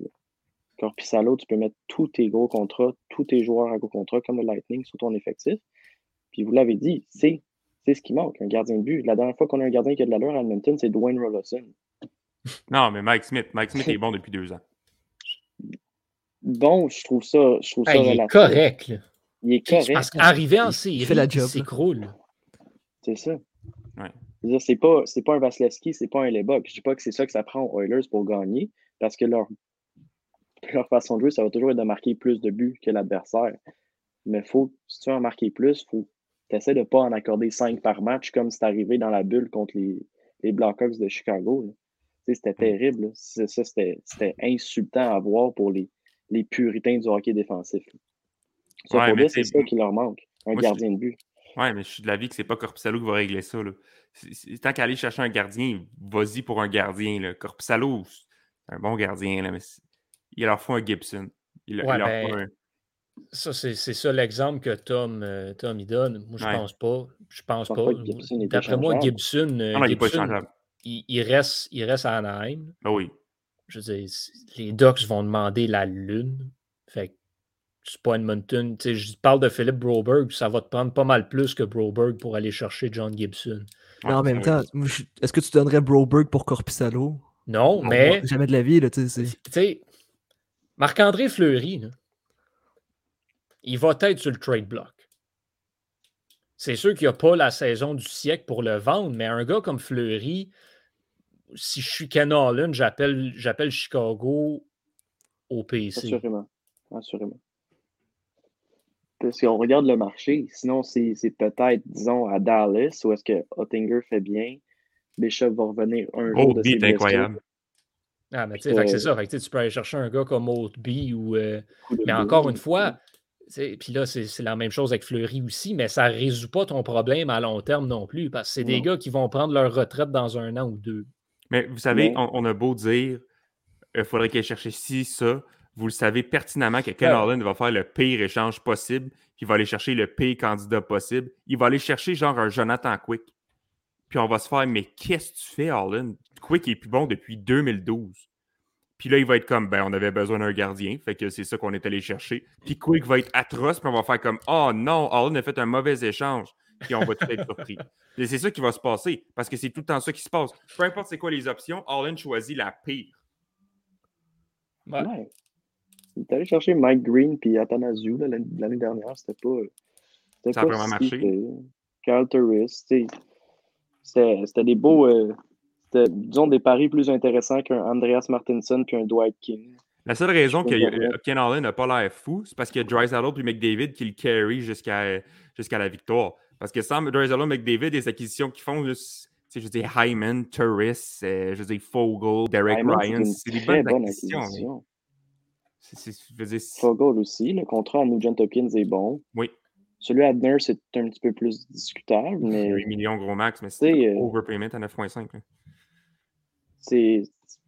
Corpissalo, tu peux mettre tous tes gros contrats, tous tes joueurs à gros contrats, comme le Lightning, sur ton effectif. Puis vous l'avez dit, c'est c'est ce qui manque, un gardien de but. La dernière fois qu'on a un gardien qui a de l'allure à Edmonton, c'est Dwayne Rollison. *laughs* Non, mais Mike Smith. Mike Smith est bon depuis deux ans. Bon, je trouve ça, je trouve ça Il est correct. Il est correct. Parce qu'arriver en série, il fait la job. C'est cool. C'est ça. Ouais. C'est pas, pas un Vasilevski, c'est pas un Lebok. Je dis pas que c'est ça que ça prend aux Oilers pour gagner, parce que leur, leur façon de jouer, ça va toujours être de marquer plus de buts que l'adversaire. Mais faut, si tu veux en marquer plus, il faut tu de ne pas en accorder 5 par match comme c'est arrivé dans la bulle contre les, les Blackhawks de Chicago. C'était terrible. Ça, c'était insultant à voir pour les, les puritains du hockey défensif. c'est ça qui leur manque, un gardien de but. Ouais, mais je suis de l'avis que c'est pas Corpusalo qui va régler ça. Là. Tant qu'aller chercher un gardien, vas-y pour un gardien. Là. Corpusalo, c'est un bon gardien, là, mais il leur faut un Gibson. Il, leur ben, faut un... Ça, c'est ça l'exemple que Tom, euh, Tom il donne. Moi, je pense pas. Je pense pas. D'après moi, Gibson, euh, non, il, il, reste, il reste à Anaheim. Ben oui. Je veux dire, les Ducks vont demander la Lune. Fait que c'est pas Edmonton. je parle de Philippe Broberg, ça va te prendre pas mal plus que Broberg pour aller chercher John Gibson. Mais en même temps, est-ce que tu donnerais Broberg pour Corpusalo? Non, mais. Jamais de la vie, là, tu sais. Marc-André Fleury, il va être sur le trade block. C'est sûr qu'il n'y a pas la saison du siècle pour le vendre, mais un gars comme Fleury, si je suis Ken Holland, j'appelle Chicago au PC. Assurément. Assurément. Si on regarde le marché, sinon c'est peut-être, disons, à Dallas, où est-ce que Ottinger fait bien, Bishop va revenir un jour. de ses incroyable. Ah, mais tu sais, c'est ça. tu peux aller chercher un gars comme Oldby ou. Euh, mais encore une fois, puis là, c'est la même chose avec Fleury aussi, mais ça ne résout pas ton problème à long terme non plus, parce que c'est des gars qui vont prendre leur retraite dans un an ou deux. Mais vous savez, on, a beau dire il euh, faudrait qu'il cherche ci, ça. Vous le savez pertinemment que Ken Holland va faire le pire échange possible, qu'il va aller chercher le pire candidat possible. Il va aller chercher genre un Jonathan Quick. Puis on va se faire, mais qu'est-ce que tu fais, Holland? Quick est plus bon depuis 2012. Puis là, il va être comme, ben, on avait besoin d'un gardien. Fait que c'est ça qu'on est allé chercher. Puis Quick va être atroce, puis on va faire comme, oh non, Allen a fait un mauvais échange. Puis on va tout être surpris. *laughs* Et c'est ça qui va se passer, parce que c'est tout le temps ça qui se passe. Peu importe c'est quoi les options, Allen choisit la pire. Ouais. Il est allé chercher Mike Green puis Athanasiou l'année dernière. C'était pas. Ça a vraiment marché. Carl Turris. C'était des beaux. Euh, c'était, disons, des paris plus intéressants qu'un Andreas Martinson puis un Dwight King. La seule raison que Ken Allen n'a pas l'air fou, c'est parce qu'il y a et McDavid qui le carry jusqu'à, jusqu'à la victoire. Parce que sans Drysdale et McDavid, les acquisitions qu'ils font, je veux dire, Hyman, Turris, euh, je veux dire, Fogel, Derek Ryan, c'est des bonnes acquisitions. Fogel aussi, le contrat à Nugent Hopkins est bon. Oui. Celui à Adner, c'est un petit peu plus discutable. Mais... 8 millions gros max, mais c'est euh, overpayment à 9,5 c'est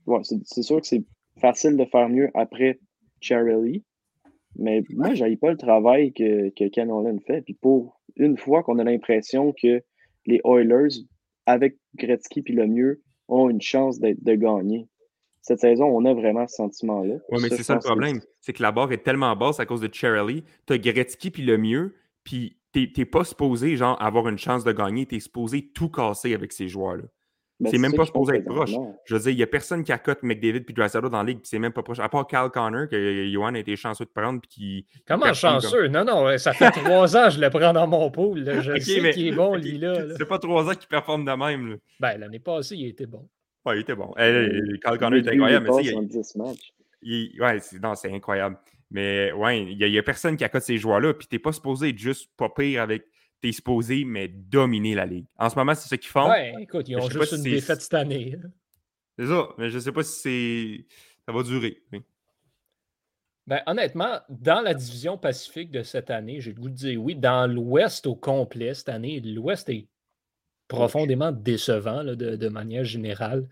ouais, sûr que c'est facile de faire mieux après Charlie. Mais moi, j'aille pas le travail que, que Ken Holland fait. Puis pour une fois qu'on a l'impression que les Oilers, avec Gretzky puis le mieux, ont une chance de gagner. Cette saison, on a vraiment ce sentiment-là. Oui, mais c'est ça le problème. C'est que la barre est tellement basse à cause de Charlie. Tu as Gretzky puis le mieux, puis t'es pas supposé genre avoir une chance de gagner. Tu es supposé tout casser avec ces joueurs-là. Ben, c'est même pas supposé être proche. Je veux dire, il n'y a personne qui accote McDavid puis Drysdale dans la ligue, puis c'est même pas proche. À part Cal Connor, que Johan a été chanceux de prendre. Puis qui, Comment chanceux? Non, non, ça fait *laughs* trois ans que je le prends dans mon pool. Je sais qu'il est bon, lui-là. C'est pas trois ans qu'il performe de même. Là. Ben, l'année passée, il était bon. Ouais, il était bon. Cal Connor était incroyable. Mais il, ouais, non, c'est incroyable. Mais ouais, il n'y a, a, personne qui accote ces joueurs-là, puis t'es pas supposé être juste pas pire avec supposé, mais dominer la ligue. En ce moment, c'est ce qu'ils font. Ouais, écoute, ils ont juste une défaite cette année. C'est ça, mais je ne sais pas si c'est ça va durer. Ben, honnêtement, dans la division Pacifique de cette année, j'ai le goût de dire oui. Dans l'Ouest au complet, cette année, l'Ouest est profondément décevant de, de, manière générale.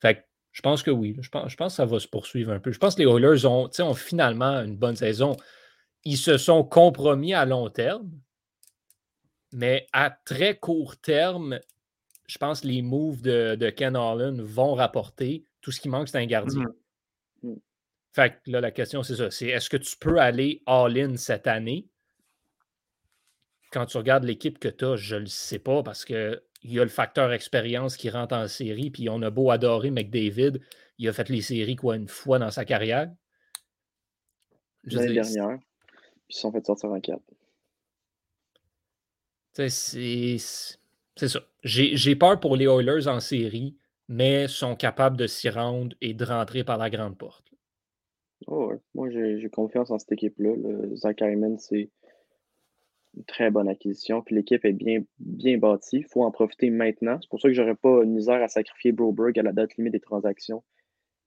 Fait je pense que oui. Je pense, je pense que ça va se poursuivre un peu. Je pense que les Oilers ont, ont finalement une bonne saison. Ils se sont compromis à long terme. Mais à très court terme, je pense que les moves de, Ken Holland vont rapporter. Tout ce qui manque, c'est un gardien. Mmh. Mmh. Fait que là, la question, c'est ça. C'est est-ce que tu peux aller all-in cette année? Quand tu regardes l'équipe que tu as, je ne le sais pas parce qu'il y a le facteur expérience qui rentre en série. Puis on a beau adorer McDavid, il a fait les séries quoi une fois dans sa carrière. L'année dernière. Puis ils sont fait sortir en quatre. C'est ça. J'ai peur pour les Oilers en série, mais sont capables de s'y rendre et de rentrer par la grande porte. Oh Moi, j'ai confiance en cette équipe-là. Zach Hyman, c'est une très bonne acquisition. Puis l'équipe est bien, bien bâtie. Il faut en profiter maintenant. C'est pour ça que j'aurais pas une misère à sacrifier Broberg à la date limite des transactions.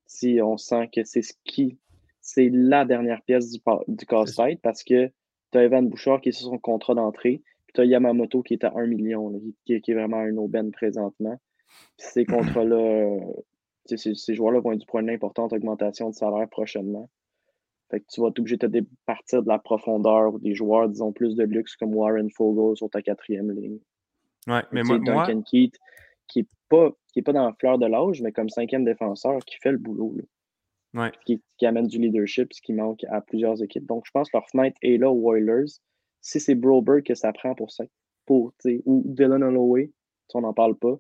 Si on sent que c'est ce qui c'est la dernière pièce du, du casse-tête parce que tu as Evan Bouchard qui est sur son contrat d'entrée, tu as Yamamoto qui est à 1 million, qui, est vraiment un aubaine présentement. ces contrats-là, ces, joueurs-là vont être pour une importante augmentation de salaire prochainement. Fait que tu vas être obligé de partir de la profondeur ou des joueurs, disons, plus de luxe comme Warren Fogle sur ta quatrième ligne. Ouais, mais moi, Duncan Keith, qui n'est pas, pas dans la fleur de l'âge, mais comme cinquième défenseur, qui fait le boulot. Ouais. Qui, amène du leadership, ce qui manque à plusieurs équipes. Donc, je pense que leur fenêtre est là aux Oilers. Si c'est Broberg que ça prend pour ça, pour, ou Dylan Holloway, on n'en parle pas.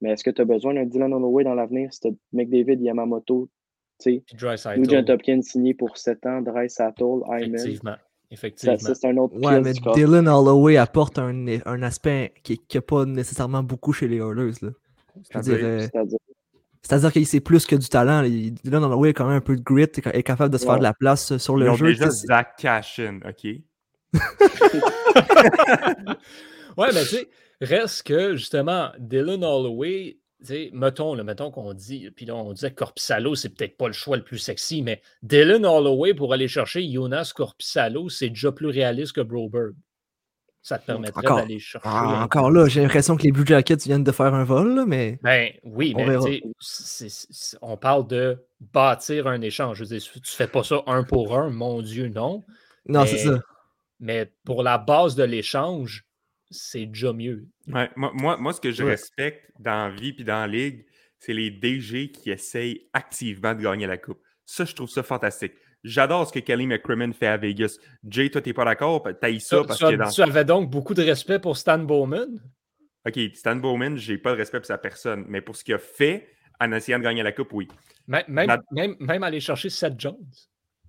Mais est-ce que tu as besoin d'un Dylan Holloway dans l'avenir si tu as McDavid, Yamamoto, Nugent Hopkins signé pour 7 ans, Dry Sattel. Effectivement. Effectivement. Ça, c'est un autre Ouais, mais Dylan Holloway apporte un, un aspect qui n'a pas nécessairement beaucoup chez les Oilers. C'est-à-dire c'est-à-dire? qu'il sait plus que du talent. Dylan Holloway a quand même un peu de grit, est capable de se faire de la place sur le Ils ont jeu. déjà Zach Cashin, OK? *laughs* ouais, mais tu sais, reste que justement, Dylan Holloway, mettons, là, mettons qu'on dit, puis là, on disait Corpissalo, c'est peut-être pas le choix le plus sexy, mais Dylan Holloway pour aller chercher Jonas Corpissalo, c'est déjà plus réaliste que Broberg. Ça te permettrait d'aller chercher. Ah, encore là, j'ai l'impression que les Blue Jackets viennent de faire un vol, mais. Ben oui, mais on parle de bâtir un échange. Je veux dire, tu fais pas ça un pour un, mon Dieu, non. Non, c'est ça. Mais pour la base de l'échange, c'est déjà mieux. Ouais, moi, moi, ce que je respecte dans la vie et dans la ligue, c'est les DG qui essayent activement de gagner la coupe. Ça, je trouve ça fantastique. J'adore ce que Kelly McCrimmon fait à Vegas. Jay, toi, t'es pas d'accord? T'as ça parce que. Dans... Tu avais donc beaucoup de respect pour Stan Bowman? OK, Stan Bowman, j'ai pas de respect pour sa personne, mais pour ce qu'il a fait en essayant de gagner la coupe, oui. Même, même, même aller chercher Seth Jones.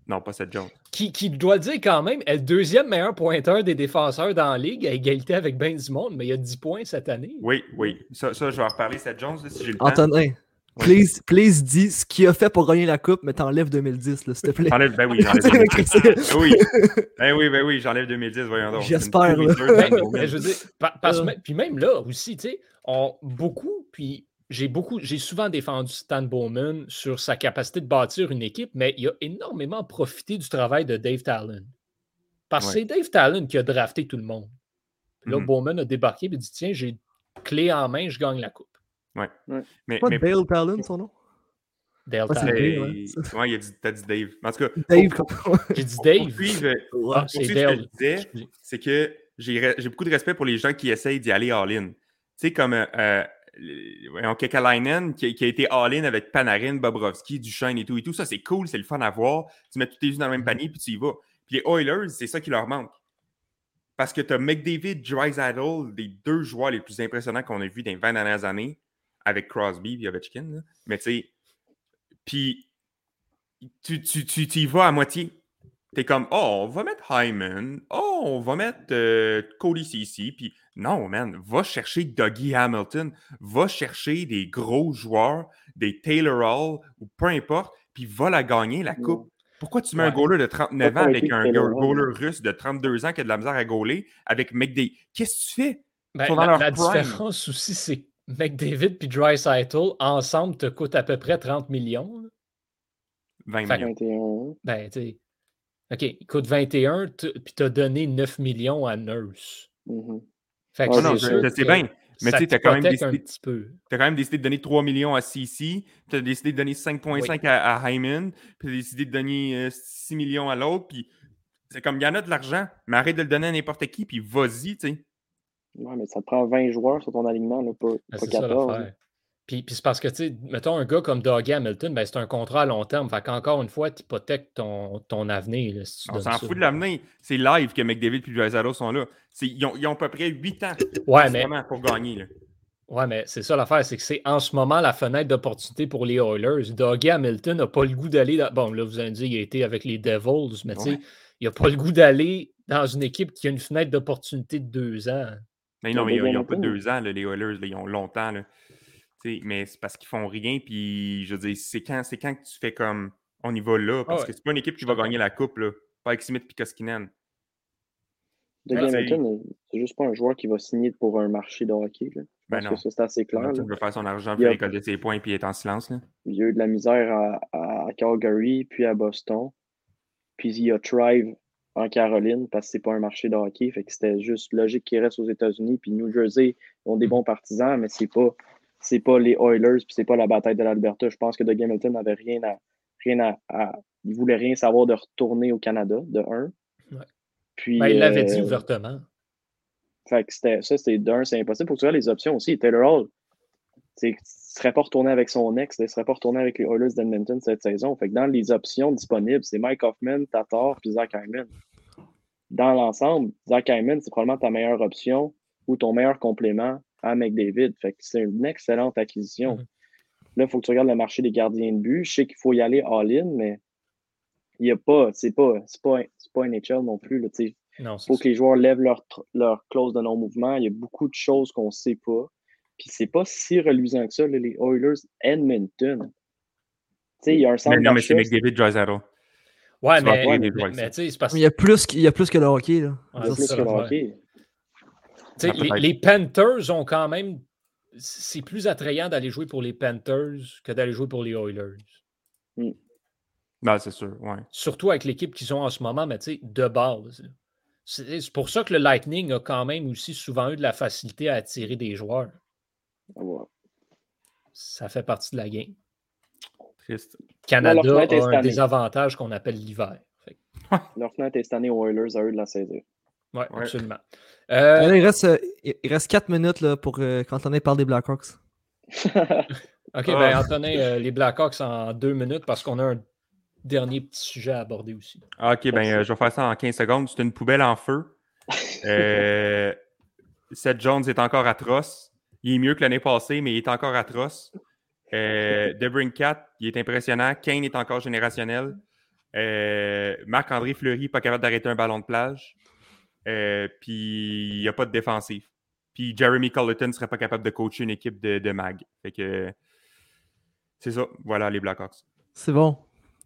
Non, pas Seth Jones. Qui, qui doit dire quand même, est le deuxième meilleur pointeur des défenseurs dans la ligue, à égalité avec Ben Dumont, mais il a 10 points cette année. Oui, oui. Ça, ça je vais en reparler, Seth Jones, si j'ai le temps. Antonin, please, please dis ce qu'il a fait pour gagner la coupe, mais t'enlèves 2010, s'il te plaît. T'enlèves, ben oui, *laughs* j'enlève 2010. ben oui, ben oui, ben oui, j'enlève 2010, voyons donc. J'espère. Ben, je veux dire, parce, euh. puis même là aussi, tu sais, beaucoup, puis j'ai beaucoup, j'ai souvent défendu Stan Bowman sur sa capacité de bâtir une équipe, mais il a énormément profité du travail de Dave Talon. Parce que c'est Dave Talon qui a drafté tout le monde. Là, mm-hmm. Bowman a débarqué et dit Tiens, j'ai clé en main, je gagne la coupe. Ouais. Mais, pas Dale Talon, son nom? Dale Talon. Ouais, il a dit, t'as dit Dave. En tout cas, Dave. J'ai dit Dave. Puis, ah, c'est Dale. Ce que je disais, c'est que j'ai beaucoup de respect pour les gens qui essayent d'y aller all-in. Tu sais, comme euh, voyons, Kekalainen qui, qui, a été all-in avec Panarin, Bobrovski, Duchesne et tout et tout. Ça, c'est cool, c'est le fun à voir. Tu mets tous tes yeux dans le même mm-hmm. panier puis tu y vas. Puis les Oilers, c'est ça qui leur manque. Parce que tu as McDavid, Drysdale, des deux joueurs les plus impressionnants qu'on a vus dans les 20 dernières années, avec Crosby et Ovechkin. Mais tu sais, puis tu, tu, tu, tu y vas à moitié. T'es comme, oh, on va mettre Hyman, oh, on va mettre euh, Cody CC, puis non, man, va chercher Dougie Hamilton, va chercher des gros joueurs, des Taylor Hall, ou peu importe, puis va la gagner, la coupe. Pourquoi tu mets un goaler de 39 ans avec un goaler russe de 32 ans qui a de la misère à goaler avec McDavid? Qu'est-ce que tu fais? Ben, la, différence aussi, c'est McDavid puis Dreisaitl ensemble te coûtent à peu près 30 millions. 20 millions. Ben, tu OK, il coûte 21, puis tu as donné 9 millions à Nurse. Mm-hmm. Fait que non, je, sais bien. Mais tu as quand, même décidé, as quand même décidé de donner 3 millions à CC, tu as décidé de donner 5,5 à, à, Hyman, puis tu as décidé de donner 6 euh, millions à l'autre, puis c'est comme, il y en a de l'argent, mais arrête de le donner à n'importe qui, puis vas-y, tu sais. Ouais, mais ça te prend 20 joueurs sur ton alignement, là, pas, ben, pas 14. Puis, puis c'est parce que, tu sais, mettons un gars comme Doug Hamilton, ben, c'est un contrat à long terme. Fait qu'encore une fois, tu hypothèques ton, ton avenir. On s'en fout de l'avenir. C'est live que McDavid et Dreisaitl sont là. Ils ont, ils ont, à peu près 8 ans ouais, mais... pour gagner. Là. Ouais, mais c'est ça l'affaire, c'est que c'est en ce moment la fenêtre d'opportunité pour les Oilers. Doug Hamilton n'a pas le goût d'aller. Dans... Bon, là, vous avez dit qu'il a été avec les Devils, mais tu sais, il n'a pas le goût d'aller dans une équipe qui a une fenêtre d'opportunité de deux ans. Mais non, mais ils n'ont pas deux ans, les Oilers, ils ont longtemps. Là mais c'est parce qu'ils font rien. Puis, je veux dire, c'est quand, quand que tu fais comme on y va là. Parce que c'est pas une équipe qui va gagner la coupe, là. Pas avec Smith et Koskinen. De Hamilton, c'est juste pas un joueur qui va signer pour un marché de hockey. Là. Ben non. c'est assez clair. Il veut faire son argent, il a... ses points puis être en silence. Là. Il y a eu de la misère à, à, Calgary puis à Boston. puis il y a Thrive en Caroline parce que c'est pas un marché de hockey. Fait que c'était juste logique qu'il reste aux États-Unis. Puis New Jersey ont des bons partisans, mais c'est pas c'est pas les Oilers puis c'est pas la bataille de l'Alberta. Je pense que Doug Hamilton n'avait rien à rien à, il voulait rien savoir de retourner au Canada de un. Puis ben, il l'avait dit euh, ouvertement. Fait que c'était ça c'était d'un c'est impossible. Pour que tu les options aussi. Taylor Hall, il ne serait pas retourné avec son ex, il ne serait pas retourné avec les Oilers d'Edmonton cette saison. Fait que dans les options disponibles, c'est Mike Hoffman, Tatar puis Zach Hyman. Dans l'ensemble, Zach Hyman, c'est probablement ta meilleure option ou ton meilleur complément à McDavid. Fait que c'est une excellente acquisition. Mm-hmm. Là, il faut que tu regardes le marché des gardiens de but. Je sais qu'il faut y aller all-in, mais il n'y a pas, c'est pas, c'est pas, pas NHL non plus. Il faut que les joueurs lèvent leur, leur clause de non-mouvement. Il y a beaucoup de choses qu'on ne sait pas. Puis c'est pas si reluisant que ça, les Oilers Edmonton. Tu sais, il y a un centre Mais non, mais c'est McDavid Drysdale. Ouais, mais, mais, mais, tu sais, c'est parce Il y a plus, il y a plus que le hockey, là. il y a plus que le hockey. Les, les, Panthers ont quand même. C'est plus attrayant d'aller jouer pour les Panthers que d'aller jouer pour les Oilers. Mm. Ben, c'est sûr, ouais. Surtout avec l'équipe qu'ils ont en ce moment, mais tu sais, de base. C'est pour ça que le Lightning a quand même aussi souvent eu de la facilité à attirer des joueurs. Ça fait partie de la game. Triste. Canada a un désavantage qu'on appelle l'hiver. Leur fenêtre est cette année aux Oilers à eux de la saison. Oui, absolument. Euh, il, reste, euh, il reste 4 minutes là, pour euh, quand on parle des Blackhawks. *laughs* OK, ben ah. Antonin, les Blackhawks en 2 minutes parce qu'on a un dernier petit sujet à aborder aussi. Ah, OK, ben je vais faire ça en 15 secondes. C'est une poubelle en feu. *laughs* Seth Jones est encore atroce. Il est mieux que l'année passée, mais il est encore atroce. Euh, Debrincat, il est impressionnant. Kane est encore générationnel. Euh, Marc-André Fleury, pas capable d'arrêter un ballon de plage. Euh, puis il n'y a pas de défensif. Puis Jeremy Colleton ne serait pas capable de coacher une équipe de, mag. Fait que c'est ça. Voilà les Blackhawks. C'est bon.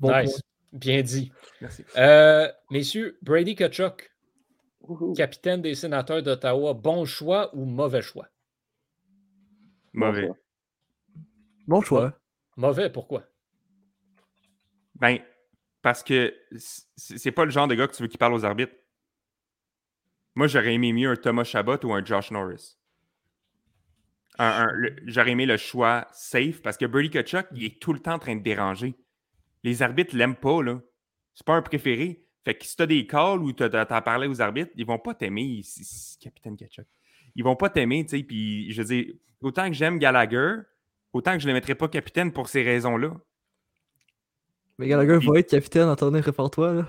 nice. Bien dit. Merci. Euh, messieurs, Brady Kachuk, capitaine des sénateurs d'Ottawa, bon choix ou mauvais choix? Mauvais. Bon choix. Mauvais, pourquoi? Ben, parce que c'est pas le genre de gars que tu veux qui parle aux arbitres. Moi, j'aurais aimé mieux un Thomas Chabot ou un Josh Norris. j'aurais aimé le choix safe parce que Birdie Kachuk, il est tout le temps en train de déranger. Les arbitres l'aiment pas, là. C'est pas un préféré. Fait que si t'as des calls ou t'as as parlé aux arbitres, ils vont pas t'aimer, Capitaine Kachuk. Ils vont pas t'aimer, tu sais. Puis, je veux dire, autant que j'aime Gallagher, autant que je ne le mettrais pas capitaine pour ces raisons-là. Mais Gallagher va être capitaine, Antonin, répare-toi, là.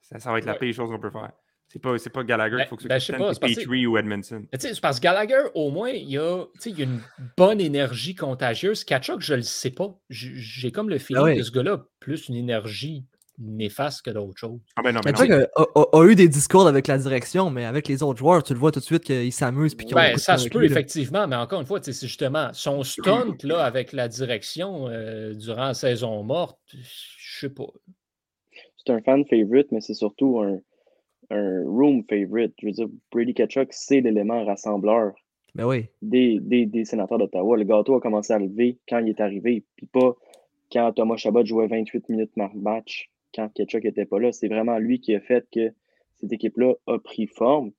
Ça, va être la pire chose qu'on peut faire. C'est pas, pas Gallagher qu'il faut que ce ben, soit Petrie ou Edmondson. C'est parce que Gallagher, au moins, il y, a, il y a une bonne énergie contagieuse. Kachuk, je le sais pas. J'ai comme le feeling ah que ce gars-là plus une énergie néfaste que d'autres choses. Ah ben non, mais A, eu des discours avec la direction, mais avec les autres joueurs, tu le vois tout de suite qu'ils s'amusent. Ben, ça se peut, effectivement, mais encore une fois, c'est justement son stunt là, avec la direction euh, durant la saison morte, je sais pas. C'est un fan favorite, mais c'est surtout un, room favorite. Je veux dire, Brady Ketchuk, c'est l'élément rassembleur ben oui. des, des sénateurs d'Ottawa. Le gâteau a commencé à lever quand il est arrivé, puis pas quand Thomas Chabot jouait 28 minutes par match quand Ketchuk n'était pas là. C'est vraiment lui qui a fait que cette équipe-là a pris forme.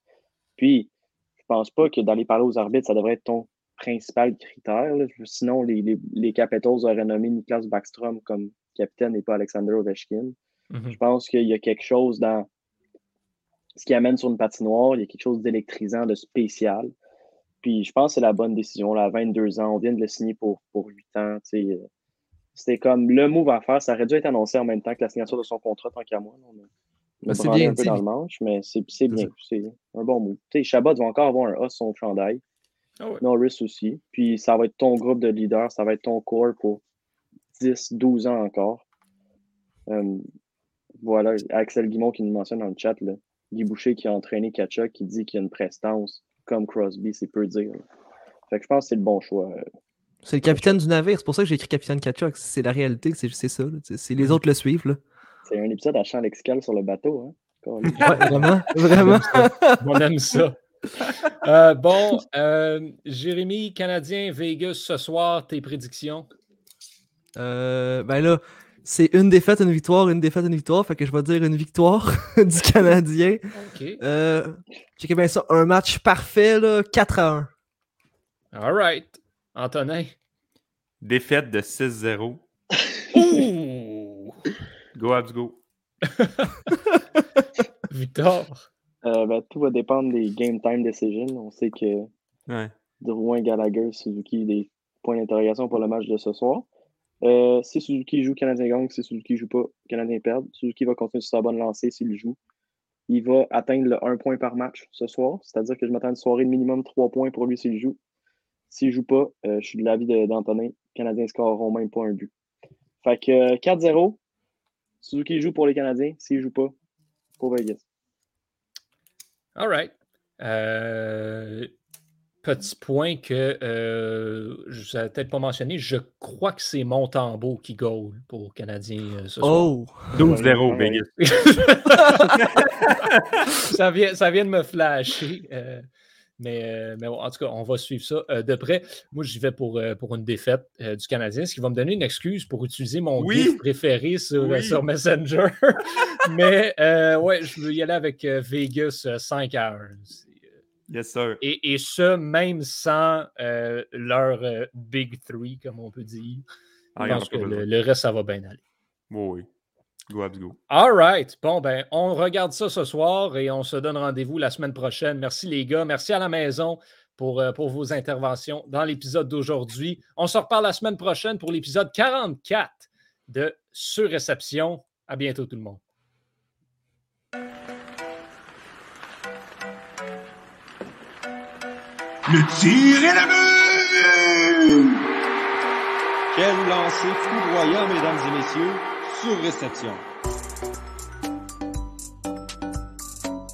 Puis, je pense pas que d'aller parler aux arbitres, ça devrait être ton principal critère. Sinon, les, les, les, Capitals auraient nommé Niklas Backstrom comme capitaine et pas Alexander Ovechkin. Mm-hmm. Je pense qu'il y a quelque chose dans ce qui amène sur une patinoire, il y a quelque chose d'électrisant, de spécial. Puis je pense que c'est la bonne décision. Là, à 22 ans, on vient de le signer pour, pour 8 ans. Euh, c'était comme le move à faire. Ça aurait dû être annoncé en même temps que la signature de son contrat, tant qu'à moi. On c'est bien. Un peu dans le manche, mais c'est bien. C'est un bon move. Tu sais, Chabot va encore avoir un A sur son chandail. Oh Norris aussi. Puis ça va être ton groupe de leaders, ça va être ton corps pour 10, 12 ans encore. Euh, voilà, Axel Guimont qui nous mentionne dans le chat, là. Guy Boucher qui a entraîné Kachuk, qui dit qu'il y a une prestance comme Crosby, c'est peu dire. Fait que je pense que c'est le bon choix. C'est le capitaine du navire. C'est pour ça que j'ai écrit capitaine Kachuk. C'est la réalité, c'est ça. C'est les autres le suivent. C'est un épisode à champ lexical sur le bateau. Hein? ouais, vraiment. vraiment. On aime ça. Euh, bon, euh, Jérémy, Canadien, Vegas ce soir, tes prédictions? Euh, ben là, C'est une défaite, une victoire, une défaite, une victoire. Fait que je vais dire une victoire *laughs* du Canadien. OK. Euh, checkez bien ça. Un match parfait, là, 4 à 1. All right. Antonin. Défaite de 6-0. Ouh! *laughs* Go, Abs, go. *laughs* Victor. Euh, ben, tout va dépendre des game time decisions. On sait que Ouais. Drouin, Gallagher, Suzuki, des points d'interrogation pour le match de ce soir. Euh, si Suzuki joue, Canadien gagne. Si Suzuki joue pas, Canadien perd. Suzuki va continuer sur sa bonne lancée s'il joue. Il va atteindre le 1 point par match ce soir. C'est-à-dire que je m'attends à une soirée de minimum 3 points pour lui s'il joue. S'il joue pas, euh, je suis de l'avis d'Antonin. Canadiens scoreront même pas un but. Fait que euh, 4-0. Suzuki joue pour les Canadiens. S'il joue pas, pour Vegas. All right. Petit point que euh, je n'avais peut-être pas mentionné. Je crois que c'est Montembeau qui goal pour Canadien euh, ce soir. Oh! 12-0, Ouais. Vegas. *laughs* ça, vient, ça vient de me flasher. euh, mais, euh, mais bon, en tout cas, on va suivre ça euh, de près. Moi, j'y vais pour, euh, pour une défaite euh, du Canadien, ce qui va me donner une excuse pour utiliser mon Oui. gif préféré sur, euh, Oui. sur Messenger. *laughs* mais euh, ouais, je veux y aller avec euh, Vegas euh, 5 à 1. Yes, sir. Et, et ce, même sans euh, leur euh, Big Three, comme on peut dire. Ah, Je pense que le, reste, ça va bien aller. Oui, oui. Go, Abs, go. All right. Bon, ben, on regarde ça ce soir et on se donne rendez-vous la semaine prochaine. Merci les gars. Merci à la maison pour, euh, pour vos interventions dans l'épisode d'aujourd'hui. On se reparle la semaine prochaine pour l'épisode 44 de Surréception. À bientôt tout le monde. Le tir but! Quel lancer foudroyant, mesdames et messieurs, sur réception.